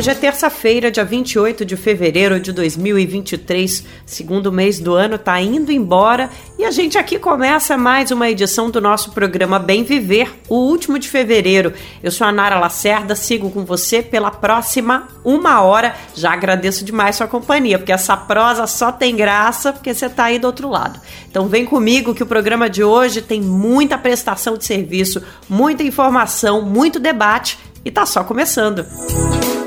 Hoje é terça-feira, dia 28 de fevereiro de 2023, segundo mês do ano está indo embora e a gente aqui começa mais uma edição do nosso programa Bem Viver, o último de fevereiro. Eu sou a Nara Lacerda, sigo com você pela próxima uma hora. Já agradeço demais sua companhia, porque essa prosa só tem graça porque você está aí do outro lado. Então vem comigo que o programa de hoje tem muita prestação de serviço, muita informação, muito debate e tá só começando. Música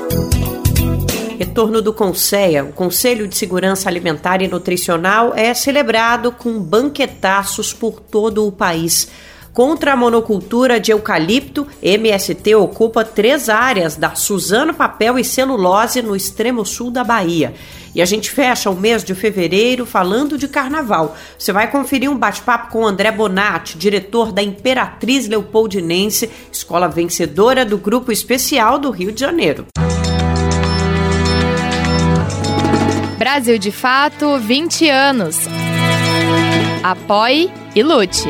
Retorno do Conceia, o Conselho de Segurança Alimentar e Nutricional, é celebrado com banquetaços por todo o país. Contra a monocultura de eucalipto, MST ocupa três áreas da Suzano Papel e Celulose no extremo sul da Bahia. E a gente fecha o mês de fevereiro falando de carnaval. Você vai conferir um bate-papo com André Bonatti, diretor da Imperatriz Leopoldinense, escola vencedora do Grupo Especial do Rio de Janeiro. Brasil de Fato 20 anos. Apoie e lute.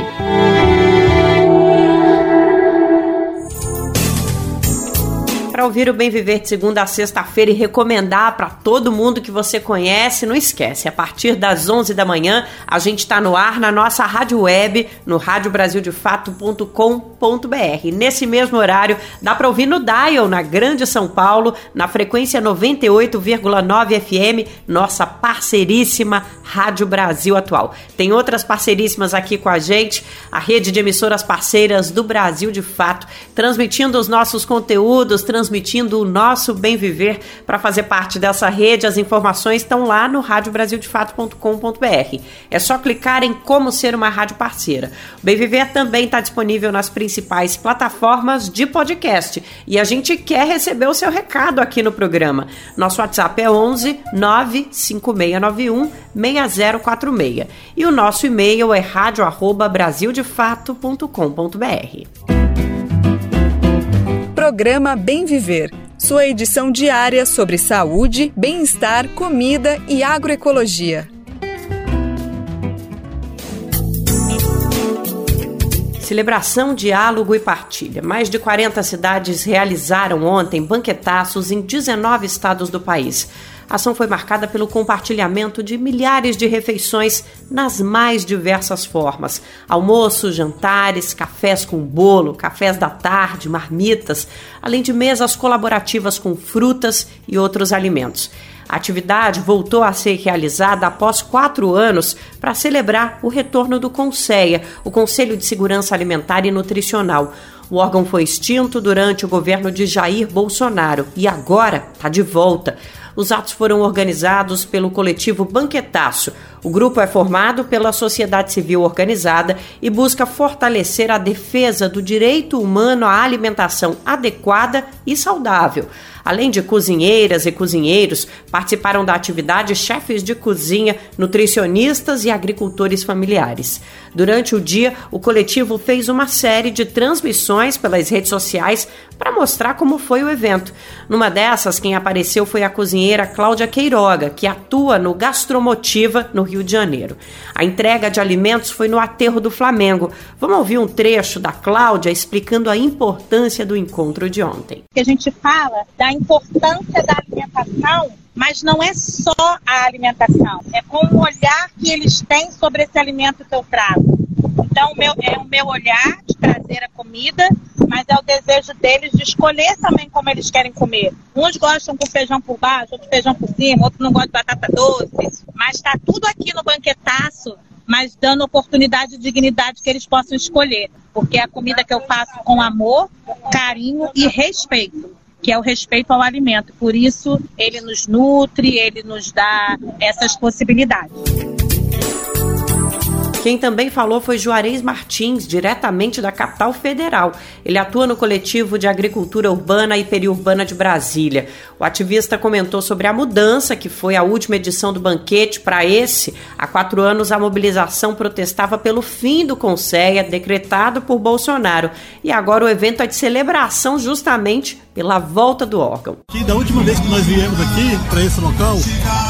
Para ouvir o Bem Viver de segunda a sexta-feira e recomendar para todo mundo que você conhece. Não esquece, a partir das 11 da manhã a gente está no ar na nossa rádio web, no radiobrasildefato.com.br. Nesse mesmo horário dá para ouvir no Dial, na Grande São Paulo, na frequência 98,9 FM, nossa parceiríssima Rádio Brasil Atual. Tem outras parceiríssimas aqui com a gente, a rede de emissoras parceiras do Brasil de Fato, transmitindo os nossos conteúdos, transmitindo o nosso bem viver. Para fazer parte dessa rede, as informações estão lá no radiobrasildefato.com.br. É só clicar em como ser uma rádio parceira. O Bem Viver também está disponível nas principais plataformas de podcast e a gente quer receber o seu recado aqui no programa. Nosso WhatsApp é 11 95691 6046 e o nosso e-mail é radio@brasildefato.com.br. Programa Bem Viver, sua edição diária sobre saúde, bem-estar, comida e agroecologia. Celebração, diálogo e partilha. Mais de 40 cidades realizaram ontem banquetaços em 19 estados do país. A ação foi marcada pelo compartilhamento de milhares de refeições nas mais diversas formas: almoços, jantares, cafés com bolo, cafés da tarde, marmitas, além de mesas colaborativas com frutas e outros alimentos. A atividade voltou a ser realizada após quatro anos para celebrar o retorno do CONSEA, o Conselho de Segurança Alimentar e Nutricional. O órgão foi extinto durante o governo de Jair Bolsonaro e agora está de volta. Os atos foram organizados pelo coletivo Banquetaço. O grupo é formado pela sociedade civil organizada e busca fortalecer a defesa do direito humano à alimentação adequada e saudável. Além de cozinheiras e cozinheiros, participaram da atividade chefes de cozinha, nutricionistas e agricultores familiares. Durante o dia, o coletivo fez uma série de transmissões pelas redes sociais para mostrar como foi o evento. Numa dessas, quem apareceu foi a cozinheira Cláudia Queiroga, que atua no Gastromotiva, no Rio de Janeiro. A entrega de alimentos foi no aterro do Flamengo. Vamos ouvir um trecho da Cláudia explicando a importância do encontro de ontem. A gente fala da importância da alimentação mas não é só a alimentação, é com o olhar que eles têm sobre esse alimento que eu trago. Então, meu, é o meu olhar de trazer a comida, mas é o desejo deles de escolher também como eles querem comer. Uns gostam com feijão por baixo, outros feijão por cima, outros não gostam de batata doce, mas está tudo aqui no banquetaço, mas dando oportunidade e dignidade que eles possam escolher, porque é a comida que eu faço com amor, carinho e respeito que é o respeito ao alimento. Por isso, ele nos nutre, ele nos dá essas possibilidades. Quem também falou foi Juarez Martins, diretamente da capital federal. Ele atua no coletivo de agricultura urbana e periurbana de Brasília. O ativista comentou sobre a mudança que foi a última edição do banquete para esse. Há quatro anos a mobilização protestava pelo fim do Conceia, decretado por Bolsonaro. E agora o evento é de celebração justamente pela volta do órgão. Que da última vez que nós viemos aqui para esse local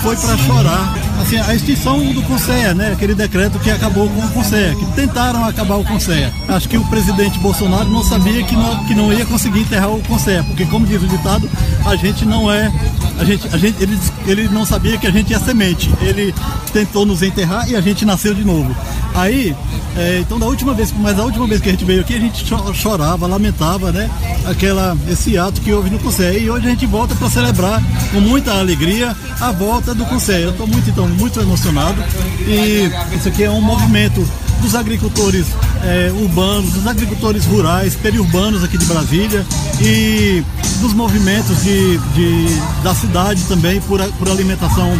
foi para chorar assim, a extinção do Conceia, né? Aquele decreto que acabou com o Conceia, que tentaram acabar o Conceia. Acho que o presidente Bolsonaro não sabia que não, que não ia conseguir enterrar o Conceia, porque como diz o ditado, a gente não é a gente, a gente, ele, ele não sabia que a gente é semente. Ele tentou nos enterrar e a gente nasceu de novo. Aí, é, então da última vez, mas a última vez que a gente veio aqui, a gente chorava, lamentava, né? Aquela, esse ato que houve no Conselho. E hoje a gente volta para celebrar com muita alegria a volta do Conselho. Eu estou muito, então, muito emocionado. E isso aqui é um movimento dos agricultores é, urbanos, dos agricultores rurais, periurbanos aqui de Brasília e dos movimentos de, de, da cidade também por, por alimentação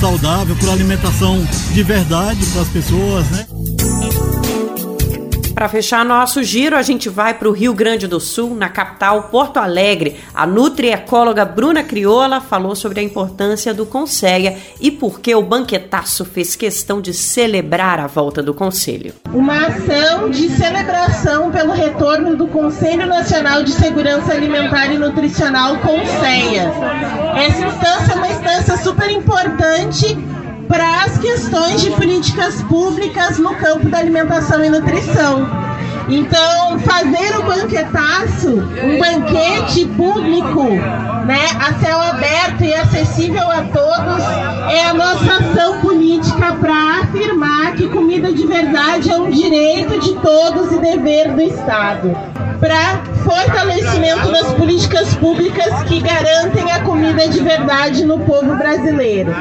saudável, por alimentação de verdade para as pessoas, né? Para fechar nosso giro, a gente vai para o Rio Grande do Sul, na capital Porto Alegre. A nutriecóloga Bruna Crioula falou sobre a importância do Conselho e por que o banquetaço fez questão de celebrar a volta do Conselho. Uma ação de celebração pelo retorno do Conselho Nacional de Segurança Alimentar e Nutricional, Conselha. Essa instância é uma instância super importante para as questões de políticas públicas no campo da alimentação e nutrição. Então, fazer o banquetaço, um banquete público, né, a céu aberto e acessível a todos, é a nossa ação política para afirmar que comida de verdade é um direito de todos e dever do Estado. Para fortalecimento das políticas públicas que garantem a comida de verdade no povo brasileiro.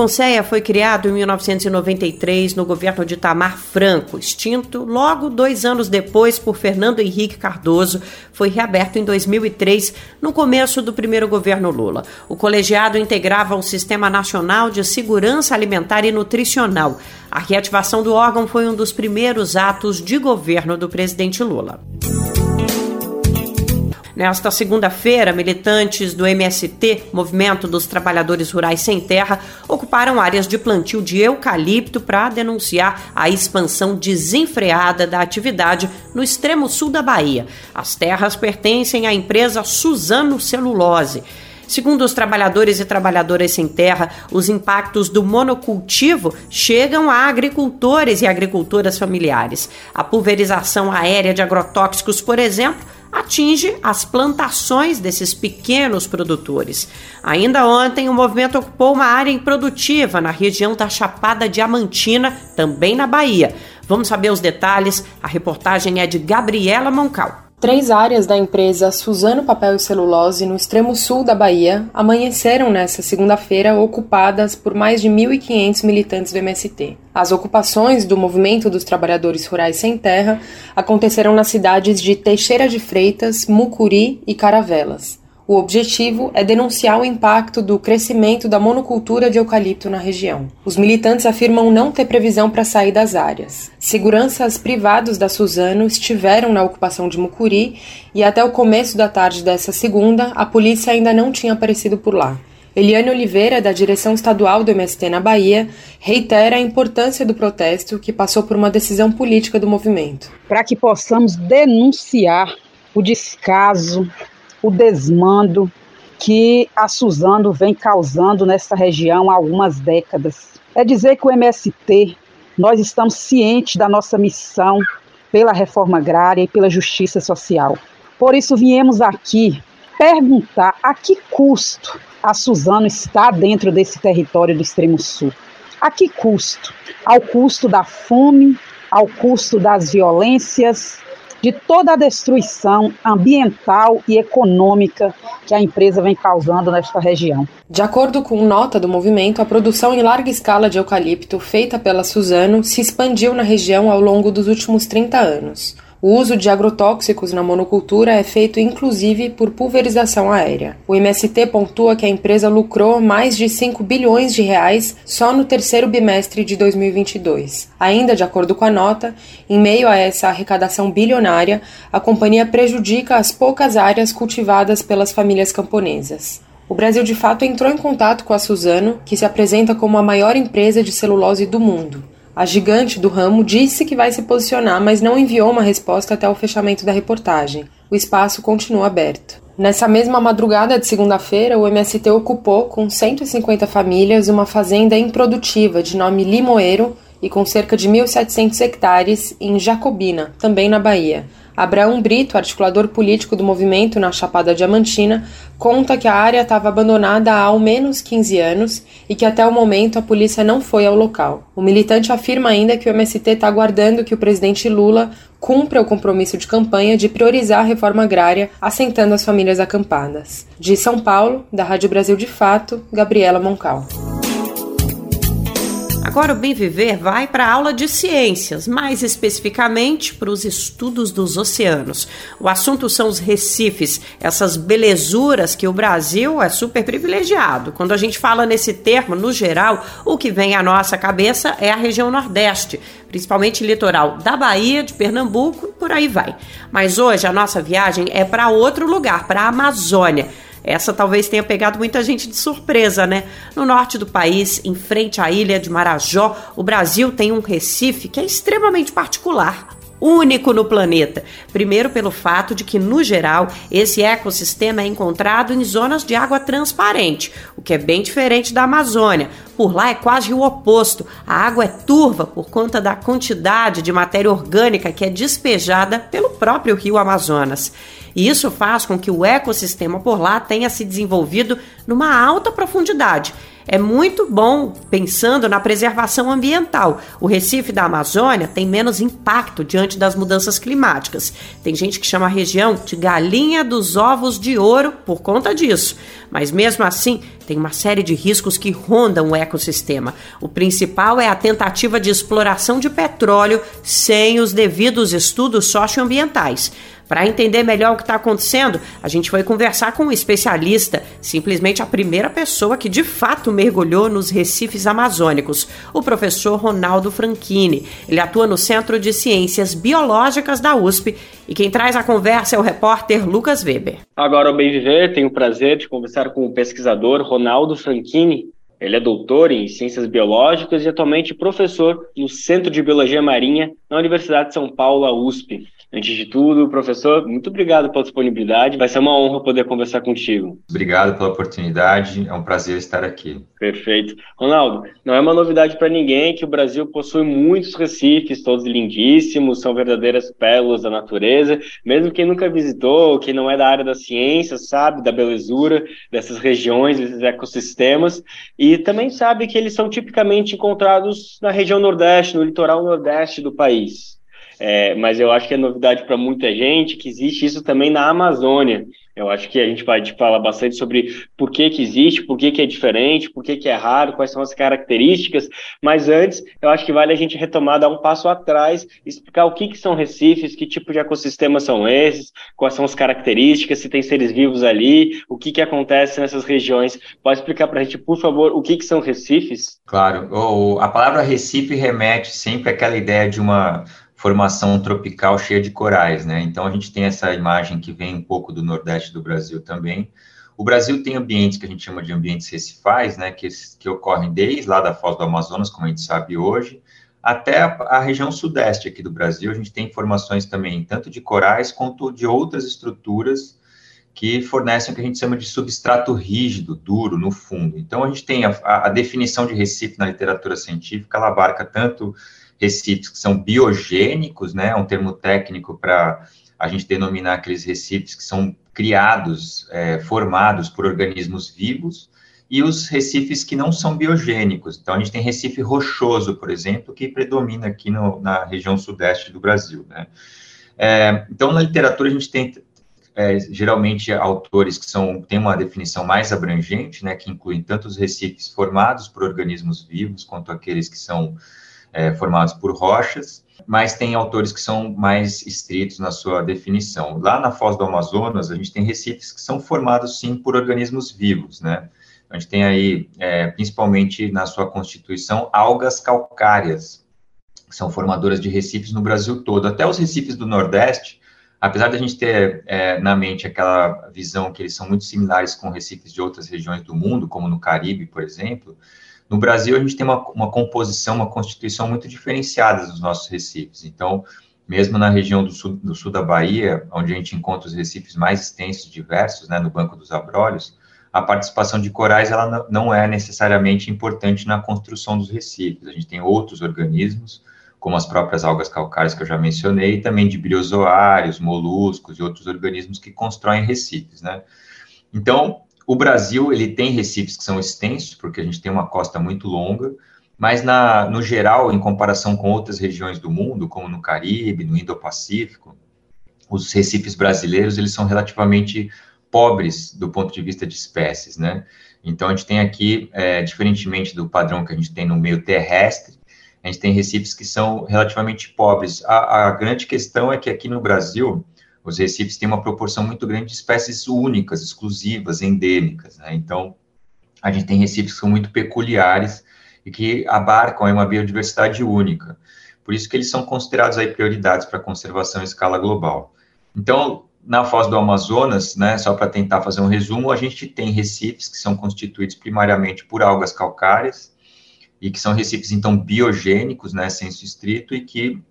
Conceia foi criado em 1993 no governo de Tamar Franco, extinto logo dois anos depois por Fernando Henrique Cardoso, foi reaberto em 2003, no começo do primeiro governo Lula. O colegiado integrava o Sistema Nacional de Segurança Alimentar e Nutricional. A reativação do órgão foi um dos primeiros atos de governo do presidente Lula. Nesta segunda-feira, militantes do MST, Movimento dos Trabalhadores Rurais Sem Terra, ocuparam áreas de plantio de eucalipto para denunciar a expansão desenfreada da atividade no extremo sul da Bahia. As terras pertencem à empresa Suzano Celulose. Segundo os trabalhadores e trabalhadoras sem terra, os impactos do monocultivo chegam a agricultores e agricultoras familiares. A pulverização aérea de agrotóxicos, por exemplo, atinge as plantações desses pequenos produtores. Ainda ontem, o movimento ocupou uma área improdutiva na região da Chapada Diamantina, também na Bahia. Vamos saber os detalhes. A reportagem é de Gabriela Moncal. Três áreas da empresa Suzano Papel e Celulose, no extremo sul da Bahia, amanheceram nesta segunda-feira ocupadas por mais de 1.500 militantes do MST. As ocupações do Movimento dos Trabalhadores Rurais Sem Terra aconteceram nas cidades de Teixeira de Freitas, Mucuri e Caravelas. O objetivo é denunciar o impacto do crescimento da monocultura de eucalipto na região. Os militantes afirmam não ter previsão para sair das áreas. Seguranças privados da Suzano estiveram na ocupação de Mucuri e até o começo da tarde dessa segunda, a polícia ainda não tinha aparecido por lá. Eliane Oliveira, da direção estadual do MST na Bahia, reitera a importância do protesto que passou por uma decisão política do movimento. Para que possamos denunciar o descaso, o desmando que a Suzano vem causando nessa região há algumas décadas. É dizer que o MST, nós estamos cientes da nossa missão pela reforma agrária e pela justiça social. Por isso viemos aqui perguntar a que custo a Suzano está dentro desse território do extremo sul. A que custo? Ao custo da fome, ao custo das violências, de toda a destruição ambiental e econômica que a empresa vem causando nesta região. De acordo com nota do movimento, a produção em larga escala de eucalipto feita pela Suzano se expandiu na região ao longo dos últimos 30 anos. O uso de agrotóxicos na monocultura é feito inclusive por pulverização aérea. O MST pontua que a empresa lucrou mais de 5 bilhões de reais só no terceiro bimestre de 2022. Ainda de acordo com a nota, em meio a essa arrecadação bilionária, a companhia prejudica as poucas áreas cultivadas pelas famílias camponesas. O Brasil de fato entrou em contato com a Suzano, que se apresenta como a maior empresa de celulose do mundo. A gigante do ramo disse que vai se posicionar, mas não enviou uma resposta até o fechamento da reportagem. O espaço continua aberto. Nessa mesma madrugada de segunda-feira, o MST ocupou, com 150 famílias, uma fazenda improdutiva de nome Limoeiro e com cerca de 1.700 hectares em Jacobina, também na Bahia. Abraão Brito, articulador político do movimento na Chapada Diamantina, conta que a área estava abandonada há ao menos 15 anos e que até o momento a polícia não foi ao local. O militante afirma ainda que o MST está aguardando que o presidente Lula cumpra o compromisso de campanha de priorizar a reforma agrária, assentando as famílias acampadas. De São Paulo, da Rádio Brasil de Fato, Gabriela Moncal. Agora o Bem Viver vai para a aula de ciências, mais especificamente para os estudos dos oceanos. O assunto são os recifes, essas belezuras que o Brasil é super privilegiado. Quando a gente fala nesse termo, no geral, o que vem à nossa cabeça é a região Nordeste, principalmente litoral da Bahia, de Pernambuco por aí vai. Mas hoje a nossa viagem é para outro lugar, para a Amazônia. Essa talvez tenha pegado muita gente de surpresa, né? No norte do país, em frente à ilha de Marajó, o Brasil tem um recife que é extremamente particular, único no planeta. Primeiro, pelo fato de que, no geral, esse ecossistema é encontrado em zonas de água transparente, o que é bem diferente da Amazônia. Por lá é quase o oposto. A água é turva por conta da quantidade de matéria orgânica que é despejada pelo próprio rio Amazonas. E isso faz com que o ecossistema por lá tenha se desenvolvido numa alta profundidade é muito bom pensando na preservação ambiental. O Recife da Amazônia tem menos impacto diante das mudanças climáticas. Tem gente que chama a região de galinha dos ovos de ouro por conta disso. Mas mesmo assim, tem uma série de riscos que rondam o ecossistema. O principal é a tentativa de exploração de petróleo sem os devidos estudos socioambientais. Para entender melhor o que está acontecendo, a gente foi conversar com um especialista, simplesmente a primeira pessoa que de fato mergulhou nos recifes amazônicos, o professor Ronaldo Franchini. Ele atua no Centro de Ciências Biológicas da USP e quem traz a conversa é o repórter Lucas Weber. Agora, ao bem viver, tenho o prazer de conversar com o pesquisador Ronaldo Franchini. Ele é doutor em Ciências Biológicas e atualmente professor no Centro de Biologia Marinha na Universidade de São Paulo, USP. Antes de tudo, professor, muito obrigado pela disponibilidade. Vai ser uma honra poder conversar contigo. Obrigado pela oportunidade. É um prazer estar aqui. Perfeito. Ronaldo, não é uma novidade para ninguém que o Brasil possui muitos recifes, todos lindíssimos, são verdadeiras pérolas da natureza. Mesmo quem nunca visitou, quem não é da área da ciência, sabe da belezura dessas regiões, desses ecossistemas, e também sabe que eles são tipicamente encontrados na região Nordeste, no litoral Nordeste do país. É, mas eu acho que é novidade para muita gente que existe isso também na Amazônia. Eu acho que a gente vai falar bastante sobre por que, que existe, por que, que é diferente, por que, que é raro, quais são as características, mas antes eu acho que vale a gente retomar, dar um passo atrás, explicar o que, que são recifes, que tipo de ecossistemas são esses, quais são as características, se tem seres vivos ali, o que, que acontece nessas regiões. Pode explicar para a gente, por favor, o que, que são recifes? Claro, a palavra recife remete sempre àquela ideia de uma formação tropical cheia de corais, né? Então a gente tem essa imagem que vem um pouco do nordeste do Brasil também. O Brasil tem ambientes que a gente chama de ambientes recifais, né? Que, que ocorrem desde lá da Foz do Amazonas, como a gente sabe hoje, até a, a, região sudeste aqui do Brasil. A gente tem informações também tanto de corais quanto de outras estruturas que fornecem o que a gente chama de substrato rígido, duro, no fundo. Então, a gente tem a, a definição de Recife na literatura científica, ela abarca tanto recifes que são biogênicos, né, é um termo técnico para a gente denominar aqueles recifes que são criados, é, formados por organismos vivos, e os recifes que não são biogênicos. Então, a gente tem recife rochoso, por exemplo, que predomina aqui no, na região sudeste do Brasil. Né? É, então, na literatura, a gente tem é, geralmente autores que são, têm uma definição mais abrangente, né, que incluem tanto os recifes formados por organismos vivos, quanto aqueles que são é, formados por rochas, mas tem autores que são mais estritos na sua definição. Lá na Foz do Amazonas, a gente tem recifes que são formados, sim, por organismos vivos, né? A gente tem aí, é, principalmente na sua constituição, algas calcárias, que são formadoras de recifes no Brasil todo. Até os recifes do Nordeste, apesar de a gente ter é, na mente aquela visão que eles são muito similares com recifes de outras regiões do mundo, como no Caribe, por exemplo, no Brasil, a gente tem uma, uma composição, uma constituição muito diferenciada dos nossos recifes. Então, mesmo na região do sul, do sul da Bahia, onde a gente encontra os recifes mais extensos e diversos, né, no Banco dos Abrolhos, a participação de corais ela não é necessariamente importante na construção dos recifes. A gente tem outros organismos, como as próprias algas calcárias que eu já mencionei, e também de briozoários, moluscos e outros organismos que constroem recifes, né? Então, o Brasil, ele tem recifes que são extensos, porque a gente tem uma costa muito longa, mas na, no geral, em comparação com outras regiões do mundo, como no Caribe, no Indo-Pacífico, os recifes brasileiros, eles são relativamente pobres do ponto de vista de espécies, né? Então, a gente tem aqui, é, diferentemente do padrão que a gente tem no meio terrestre, a gente tem recifes que são relativamente pobres. A, a grande questão é que aqui no Brasil, os recifes têm uma proporção muito grande de espécies únicas, exclusivas, endêmicas. Né? Então, a gente tem recifes que são muito peculiares e que abarcam uma biodiversidade única. Por isso que eles são considerados aí prioridades para conservação em escala global. Então, na foz do Amazonas, né, só para tentar fazer um resumo, a gente tem recifes que são constituídos primariamente por algas calcárias e que são recifes, então, biogênicos, né, senso estrito, e que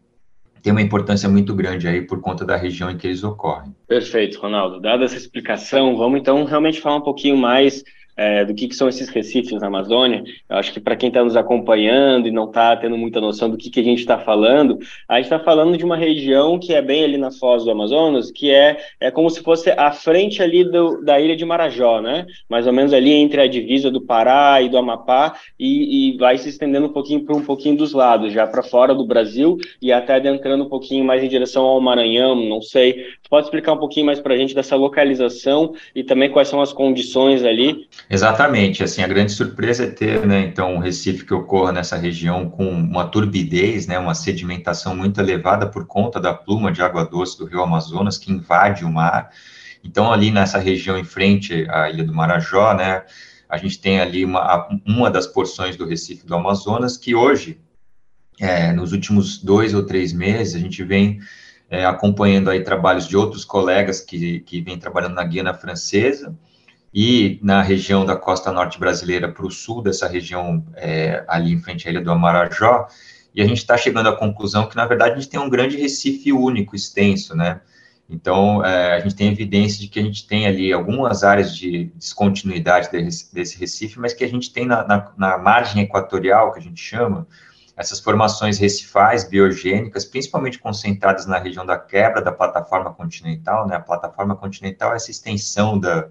tem uma importância muito grande aí por conta da região em que eles ocorrem. Perfeito, Ronaldo. Dada essa explicação, vamos então realmente falar um pouquinho mais é, do que, que, são esses recifes na Amazônia. Eu acho que para quem está nos acompanhando e não está tendo muita noção do que, que a gente está falando, a gente está falando de uma região que é bem ali na foz do Amazonas, que é, é como se fosse a frente ali do, da ilha de Marajó, né? Mais ou menos ali entre a divisa do Pará e do Amapá, e, e vai se estendendo um pouquinho para um pouquinho dos lados, já para fora do Brasil e até adentrando um pouquinho mais em direção ao Maranhão, não sei. Pode explicar um pouquinho mais para a gente dessa localização e também quais são as condições ali? Exatamente, assim, a grande surpresa é ter, né, então, um Recife que ocorra nessa região com uma turbidez, né, uma sedimentação muito elevada por conta da pluma de água doce do rio Amazonas, que invade o mar. Então, ali nessa região em frente à Ilha do Marajó, né, a gente tem ali uma, uma das porções do Recife do Amazonas, que hoje, é, nos últimos dois ou três meses, a gente vem é, acompanhando aí trabalhos de outros colegas que, que vêm trabalhando na Guiana Francesa, e na região da costa norte brasileira para o sul dessa região, é, ali em frente à ilha do Amarajó, e a gente está chegando à conclusão que, na verdade, a gente tem um grande recife único, extenso, né? Então, é, a gente tem evidência de que a gente tem ali algumas áreas de descontinuidade desse recife, mas que a gente tem na, na, na margem equatorial, que a gente chama, essas formações recifais biogênicas, principalmente concentradas na região da quebra da plataforma continental, né? A plataforma continental é essa extensão da,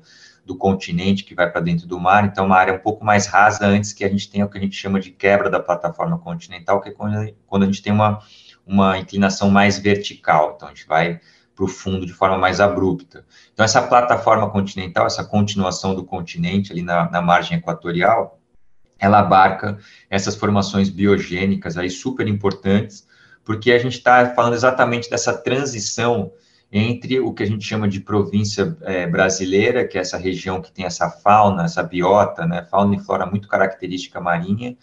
do continente que vai para dentro do mar, então uma área um pouco mais rasa antes que a gente tenha o que a gente chama de quebra da plataforma continental, que é quando, a gente tem uma, uma inclinação mais vertical, então a gente vai para o fundo de forma mais abrupta. Então essa plataforma continental, essa continuação do continente ali na, na margem equatorial, ela abarca essas formações biogênicas aí super importantes, porque a gente está falando exatamente dessa transição entre o que a gente chama de província é, brasileira, que é essa região que tem essa fauna, essa biota, né, fauna e flora muito característica marinha,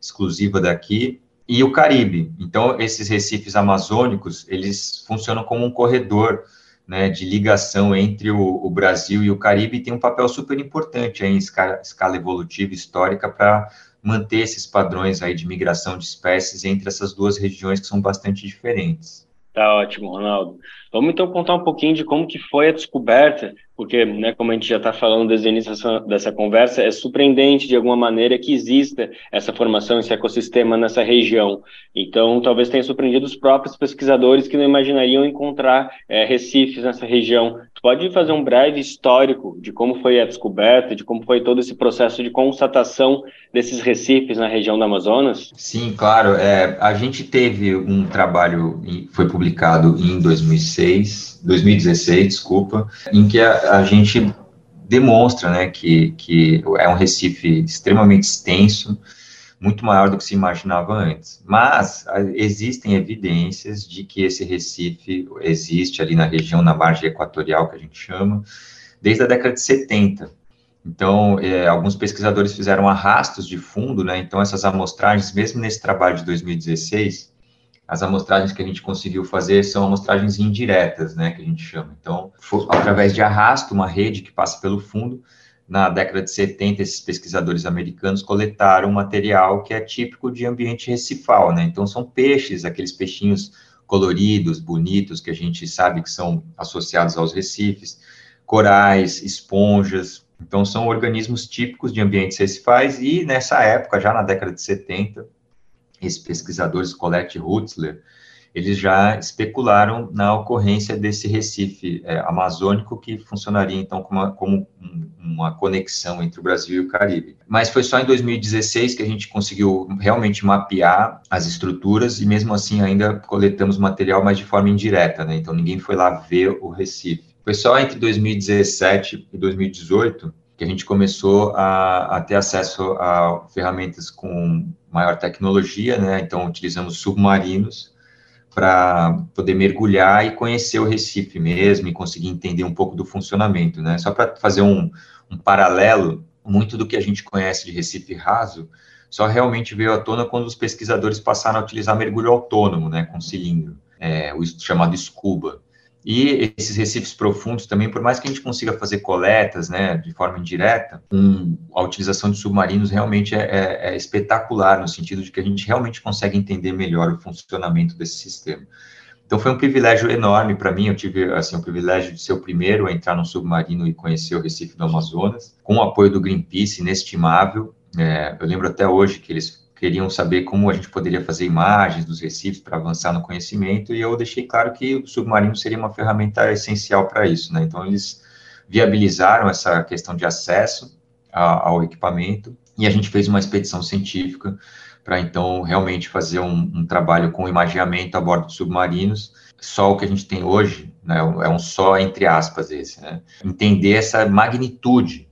exclusiva daqui, e o Caribe. Então, esses recifes amazônicos, eles funcionam como um corredor né, de ligação entre o, o, Brasil e o Caribe e tem um papel super importante aí, em escala, escala evolutiva histórica para manter esses padrões aí de migração de espécies entre essas duas regiões que são bastante diferentes. Tá ótimo, Ronaldo. Vamos então contar um pouquinho de como que foi a descoberta, porque, né, como a gente já está falando desde o início dessa, conversa, é surpreendente de alguma maneira que exista essa formação, esse ecossistema nessa região. Então, talvez tenha surpreendido os próprios pesquisadores que não imaginariam encontrar é, recifes nessa região. Tu pode fazer um breve histórico de como foi a descoberta, de como foi todo esse processo de constatação desses recifes na região do Amazonas? Sim, claro. É, a gente teve um trabalho, foi publicado em 2006, 2016, 2016 desculpa, em que a, a gente demonstra né, que, que é um Recife extremamente extenso, muito maior do que se imaginava antes. Mas existem evidências de que esse recife existe ali na região, na margem equatorial, que a gente chama, desde a década de 70. Então, é, alguns pesquisadores fizeram arrastos de fundo, né? Então, essas amostragens, mesmo nesse trabalho de 2016, as amostragens que a gente conseguiu fazer são amostragens indiretas, né? Que a gente chama. Então, for, através de arrasto, uma rede que passa pelo fundo, na década de 70, esses pesquisadores americanos coletaram material que é típico de ambiente recifal, né? Então, são peixes, aqueles peixinhos coloridos, bonitos, que a gente sabe que são associados aos recifes, corais, esponjas, então, são organismos típicos de ambientes recifais e, nessa época, já na década de 70, esses pesquisadores, Colette Hutzler, eles já especularam na ocorrência desse recife é, amazônico que funcionaria, então, como, uma, como uma conexão entre o Brasil e o Caribe. Mas foi só em 2016 que a gente conseguiu realmente mapear as estruturas e, mesmo assim, ainda coletamos material, mas de forma indireta, né? Então, ninguém foi lá ver o recife. Foi só entre 2017 e 2018 que a gente começou a, a ter acesso a ferramentas com maior tecnologia, né? Então, utilizamos submarinos para poder mergulhar e conhecer o Recife mesmo e conseguir entender um pouco do funcionamento, né? Só para fazer um, um paralelo, muito do que a gente conhece de Recife raso só realmente veio à tona quando os pesquisadores passaram a utilizar mergulho autônomo, né, com cilindro, é, o chamado SCUBA. E esses recifes profundos também, por mais que a gente consiga fazer coletas, né, de forma indireta, um, a utilização de submarinos realmente é, é, é, espetacular, no sentido de que a gente realmente consegue entender melhor o funcionamento desse sistema. Então foi um privilégio enorme para mim, eu tive assim, o privilégio de ser o primeiro a entrar no submarino e conhecer o Recife do Amazonas, com o apoio do Greenpeace inestimável, é, eu lembro até hoje que eles queriam saber como a gente poderia fazer imagens dos recifes para avançar no conhecimento, e eu deixei claro que o submarino seria uma ferramenta essencial para isso, né? Então, eles viabilizaram essa questão de acesso a, ao equipamento, e a gente fez uma expedição científica para, então, realmente fazer um, um trabalho com imaginamento a bordo de submarinos, só o que a gente tem hoje, né, é um só entre aspas esse, né? Entender essa magnitude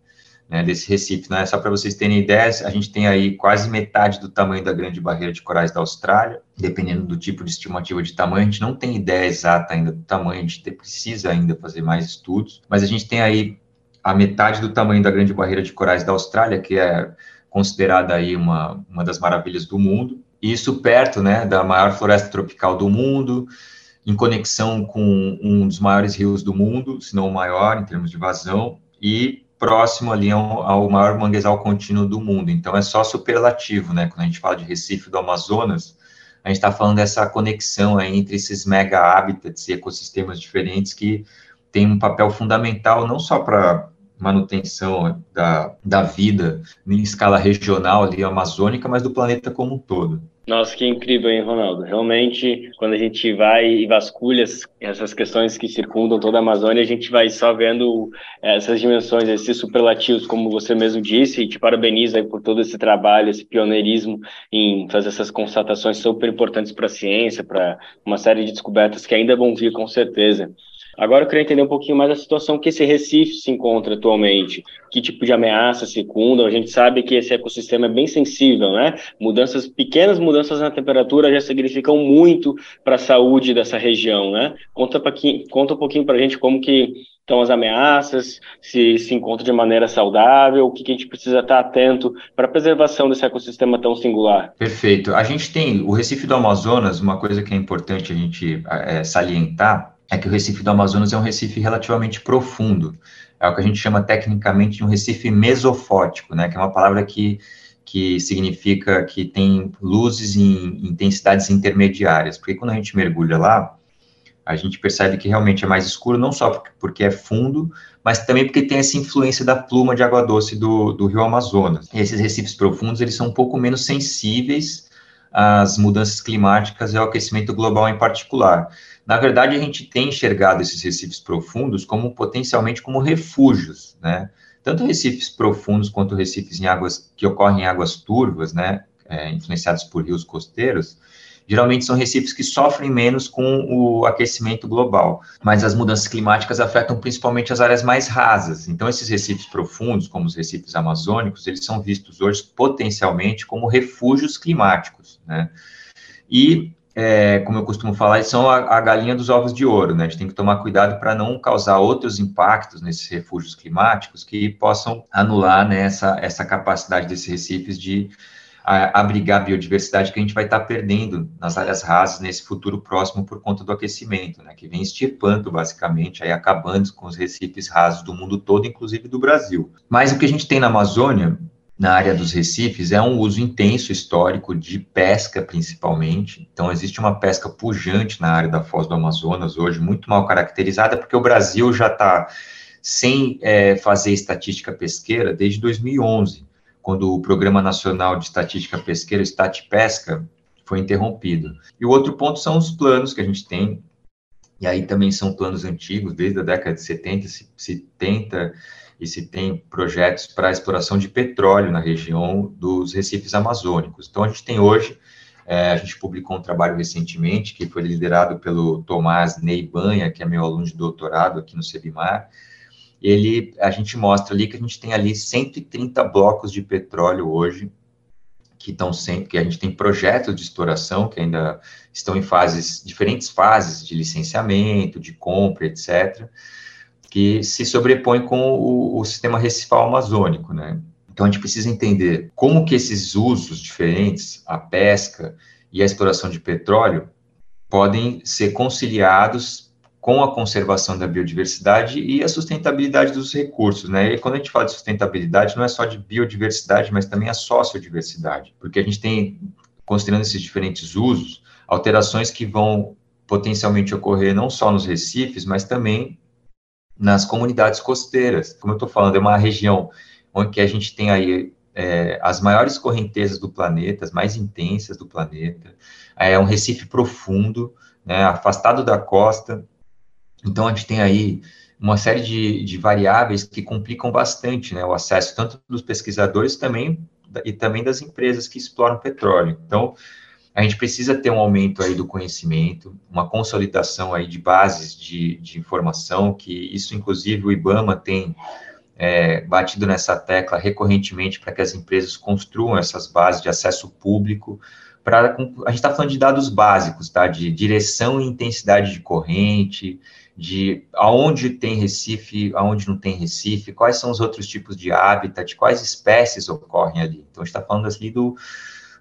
né, desse Recife. Né? Só para vocês terem ideia, a gente tem aí quase metade do tamanho da grande barreira de corais da Austrália, dependendo do tipo de estimativa de tamanho, a gente não tem ideia exata ainda do tamanho, a gente precisa ainda fazer mais estudos, mas a gente tem aí a metade do tamanho da grande barreira de corais da Austrália, que é considerada aí uma, uma das maravilhas do mundo, e isso perto, né, da maior floresta tropical do mundo, em conexão com um dos maiores rios do mundo, se não o maior em termos de vazão, e próximo ali ao, ao, maior manguezal contínuo do mundo. Então, é só superlativo, né? Quando a gente fala de Recife do Amazonas, a gente está falando dessa conexão aí entre esses mega habitats e ecossistemas diferentes que tem um papel fundamental não só para manutenção da, da vida em escala regional ali amazônica, mas do planeta como um todo. Nossa, que incrível, hein, Ronaldo? Realmente, quando a gente vai e vasculha essas questões que circundam toda a Amazônia, a gente vai só vendo eh, essas dimensões, esses superlativos, como você mesmo disse, e te parabenizo por todo esse trabalho, esse pioneirismo em fazer essas constatações super importantes para a ciência, para uma série de descobertas que ainda vão vir com certeza. Agora eu queria entender um pouquinho mais a situação que esse Recife se encontra atualmente. Que tipo de ameaça circundam? A gente sabe que esse ecossistema é bem sensível, né? Mudanças, pequenas mudanças na temperatura já significam muito para a saúde dessa região, né? Conta, pra, conta um pouquinho para a gente como que estão as ameaças, se se encontra de maneira saudável, o que, que a gente precisa estar atento para a preservação desse ecossistema tão singular. Perfeito. A gente tem o Recife do Amazonas, uma coisa que é importante a gente é, salientar, é que o Recife do Amazonas é um Recife relativamente profundo. É o que a gente chama tecnicamente de um Recife mesofótico, né, que é uma palavra que, que significa que tem luzes em intensidades intermediárias, porque quando a gente mergulha lá, a gente percebe que realmente é mais escuro, não só porque é fundo, mas também porque tem essa influência da pluma de água doce do, do rio Amazonas. E esses recifes profundos, eles são um pouco menos sensíveis às mudanças climáticas e ao aquecimento global em particular. Na verdade, a gente tem enxergado esses recifes profundos como potencialmente como refúgios, né? Tanto recifes profundos quanto recifes em águas que ocorrem em águas turvas, né, é, influenciados por rios costeiros, geralmente são recifes que sofrem menos com o aquecimento global, mas as mudanças climáticas afetam principalmente as áreas mais rasas. Então, esses recifes profundos, como os recifes amazônicos, eles são vistos hoje potencialmente como refúgios climáticos, né? E é, como eu costumo falar, são a, a, galinha dos ovos de ouro, né? A gente tem que tomar cuidado para não causar outros impactos nesses refúgios climáticos que possam anular né, essa, essa capacidade desses recifes de a, abrigar a biodiversidade que a gente vai estar tá perdendo nas áreas rasas nesse futuro próximo por conta do aquecimento, né? Que vem extirpando, basicamente, aí acabando com os recifes rasos do mundo todo, inclusive do Brasil. Mas o que a gente tem na Amazônia na área dos recifes é um uso intenso histórico de pesca, principalmente. Então, existe uma pesca pujante na área da Foz do Amazonas hoje, muito mal caracterizada, porque o Brasil já está sem é, fazer estatística pesqueira desde 2011, quando o Programa Nacional de Estatística Pesqueira, Pesca, foi interrompido. E o outro ponto são os planos que a gente tem, e aí também são planos antigos, desde a década de 70, 70 e se tem projetos para a exploração de petróleo na região dos recifes amazônicos. Então, a gente tem hoje, é, a gente publicou um trabalho recentemente, que foi liderado pelo Tomás Neibanha, que é meu aluno de doutorado aqui no Sebimar, ele, a gente mostra ali que a gente tem ali 130 blocos de petróleo hoje, que estão sempre, que a gente tem projetos de exploração que ainda estão em fases, diferentes fases de licenciamento, de compra, etc., que se sobrepõe com o, o sistema recifal amazônico, né? Então a gente precisa entender como que esses usos diferentes, a pesca e a exploração de petróleo, podem ser conciliados com a conservação da biodiversidade e a sustentabilidade dos recursos, né? E quando a gente fala de sustentabilidade, não é só de biodiversidade, mas também a sociodiversidade, porque a gente tem, considerando esses diferentes usos, alterações que vão potencialmente ocorrer não só nos recifes, mas também nas comunidades costeiras. Como eu estou falando, é uma região onde a gente tem aí é, as maiores correntezas do planeta, as mais intensas do planeta, é um recife profundo, né, afastado da costa, então a gente tem aí uma série de, de variáveis que complicam bastante né, o acesso tanto dos pesquisadores também e também das empresas que exploram petróleo. Então, a gente precisa ter um aumento aí do conhecimento, uma consolidação aí de bases de, de informação, que isso, inclusive, o IBAMA tem é, batido nessa tecla recorrentemente para que as empresas construam essas bases de acesso público. Pra, a gente está falando de dados básicos, tá? De direção e intensidade de corrente, de aonde tem Recife, aonde não tem Recife, quais são os outros tipos de hábitat, quais espécies ocorrem ali. Então, a gente está falando ali do,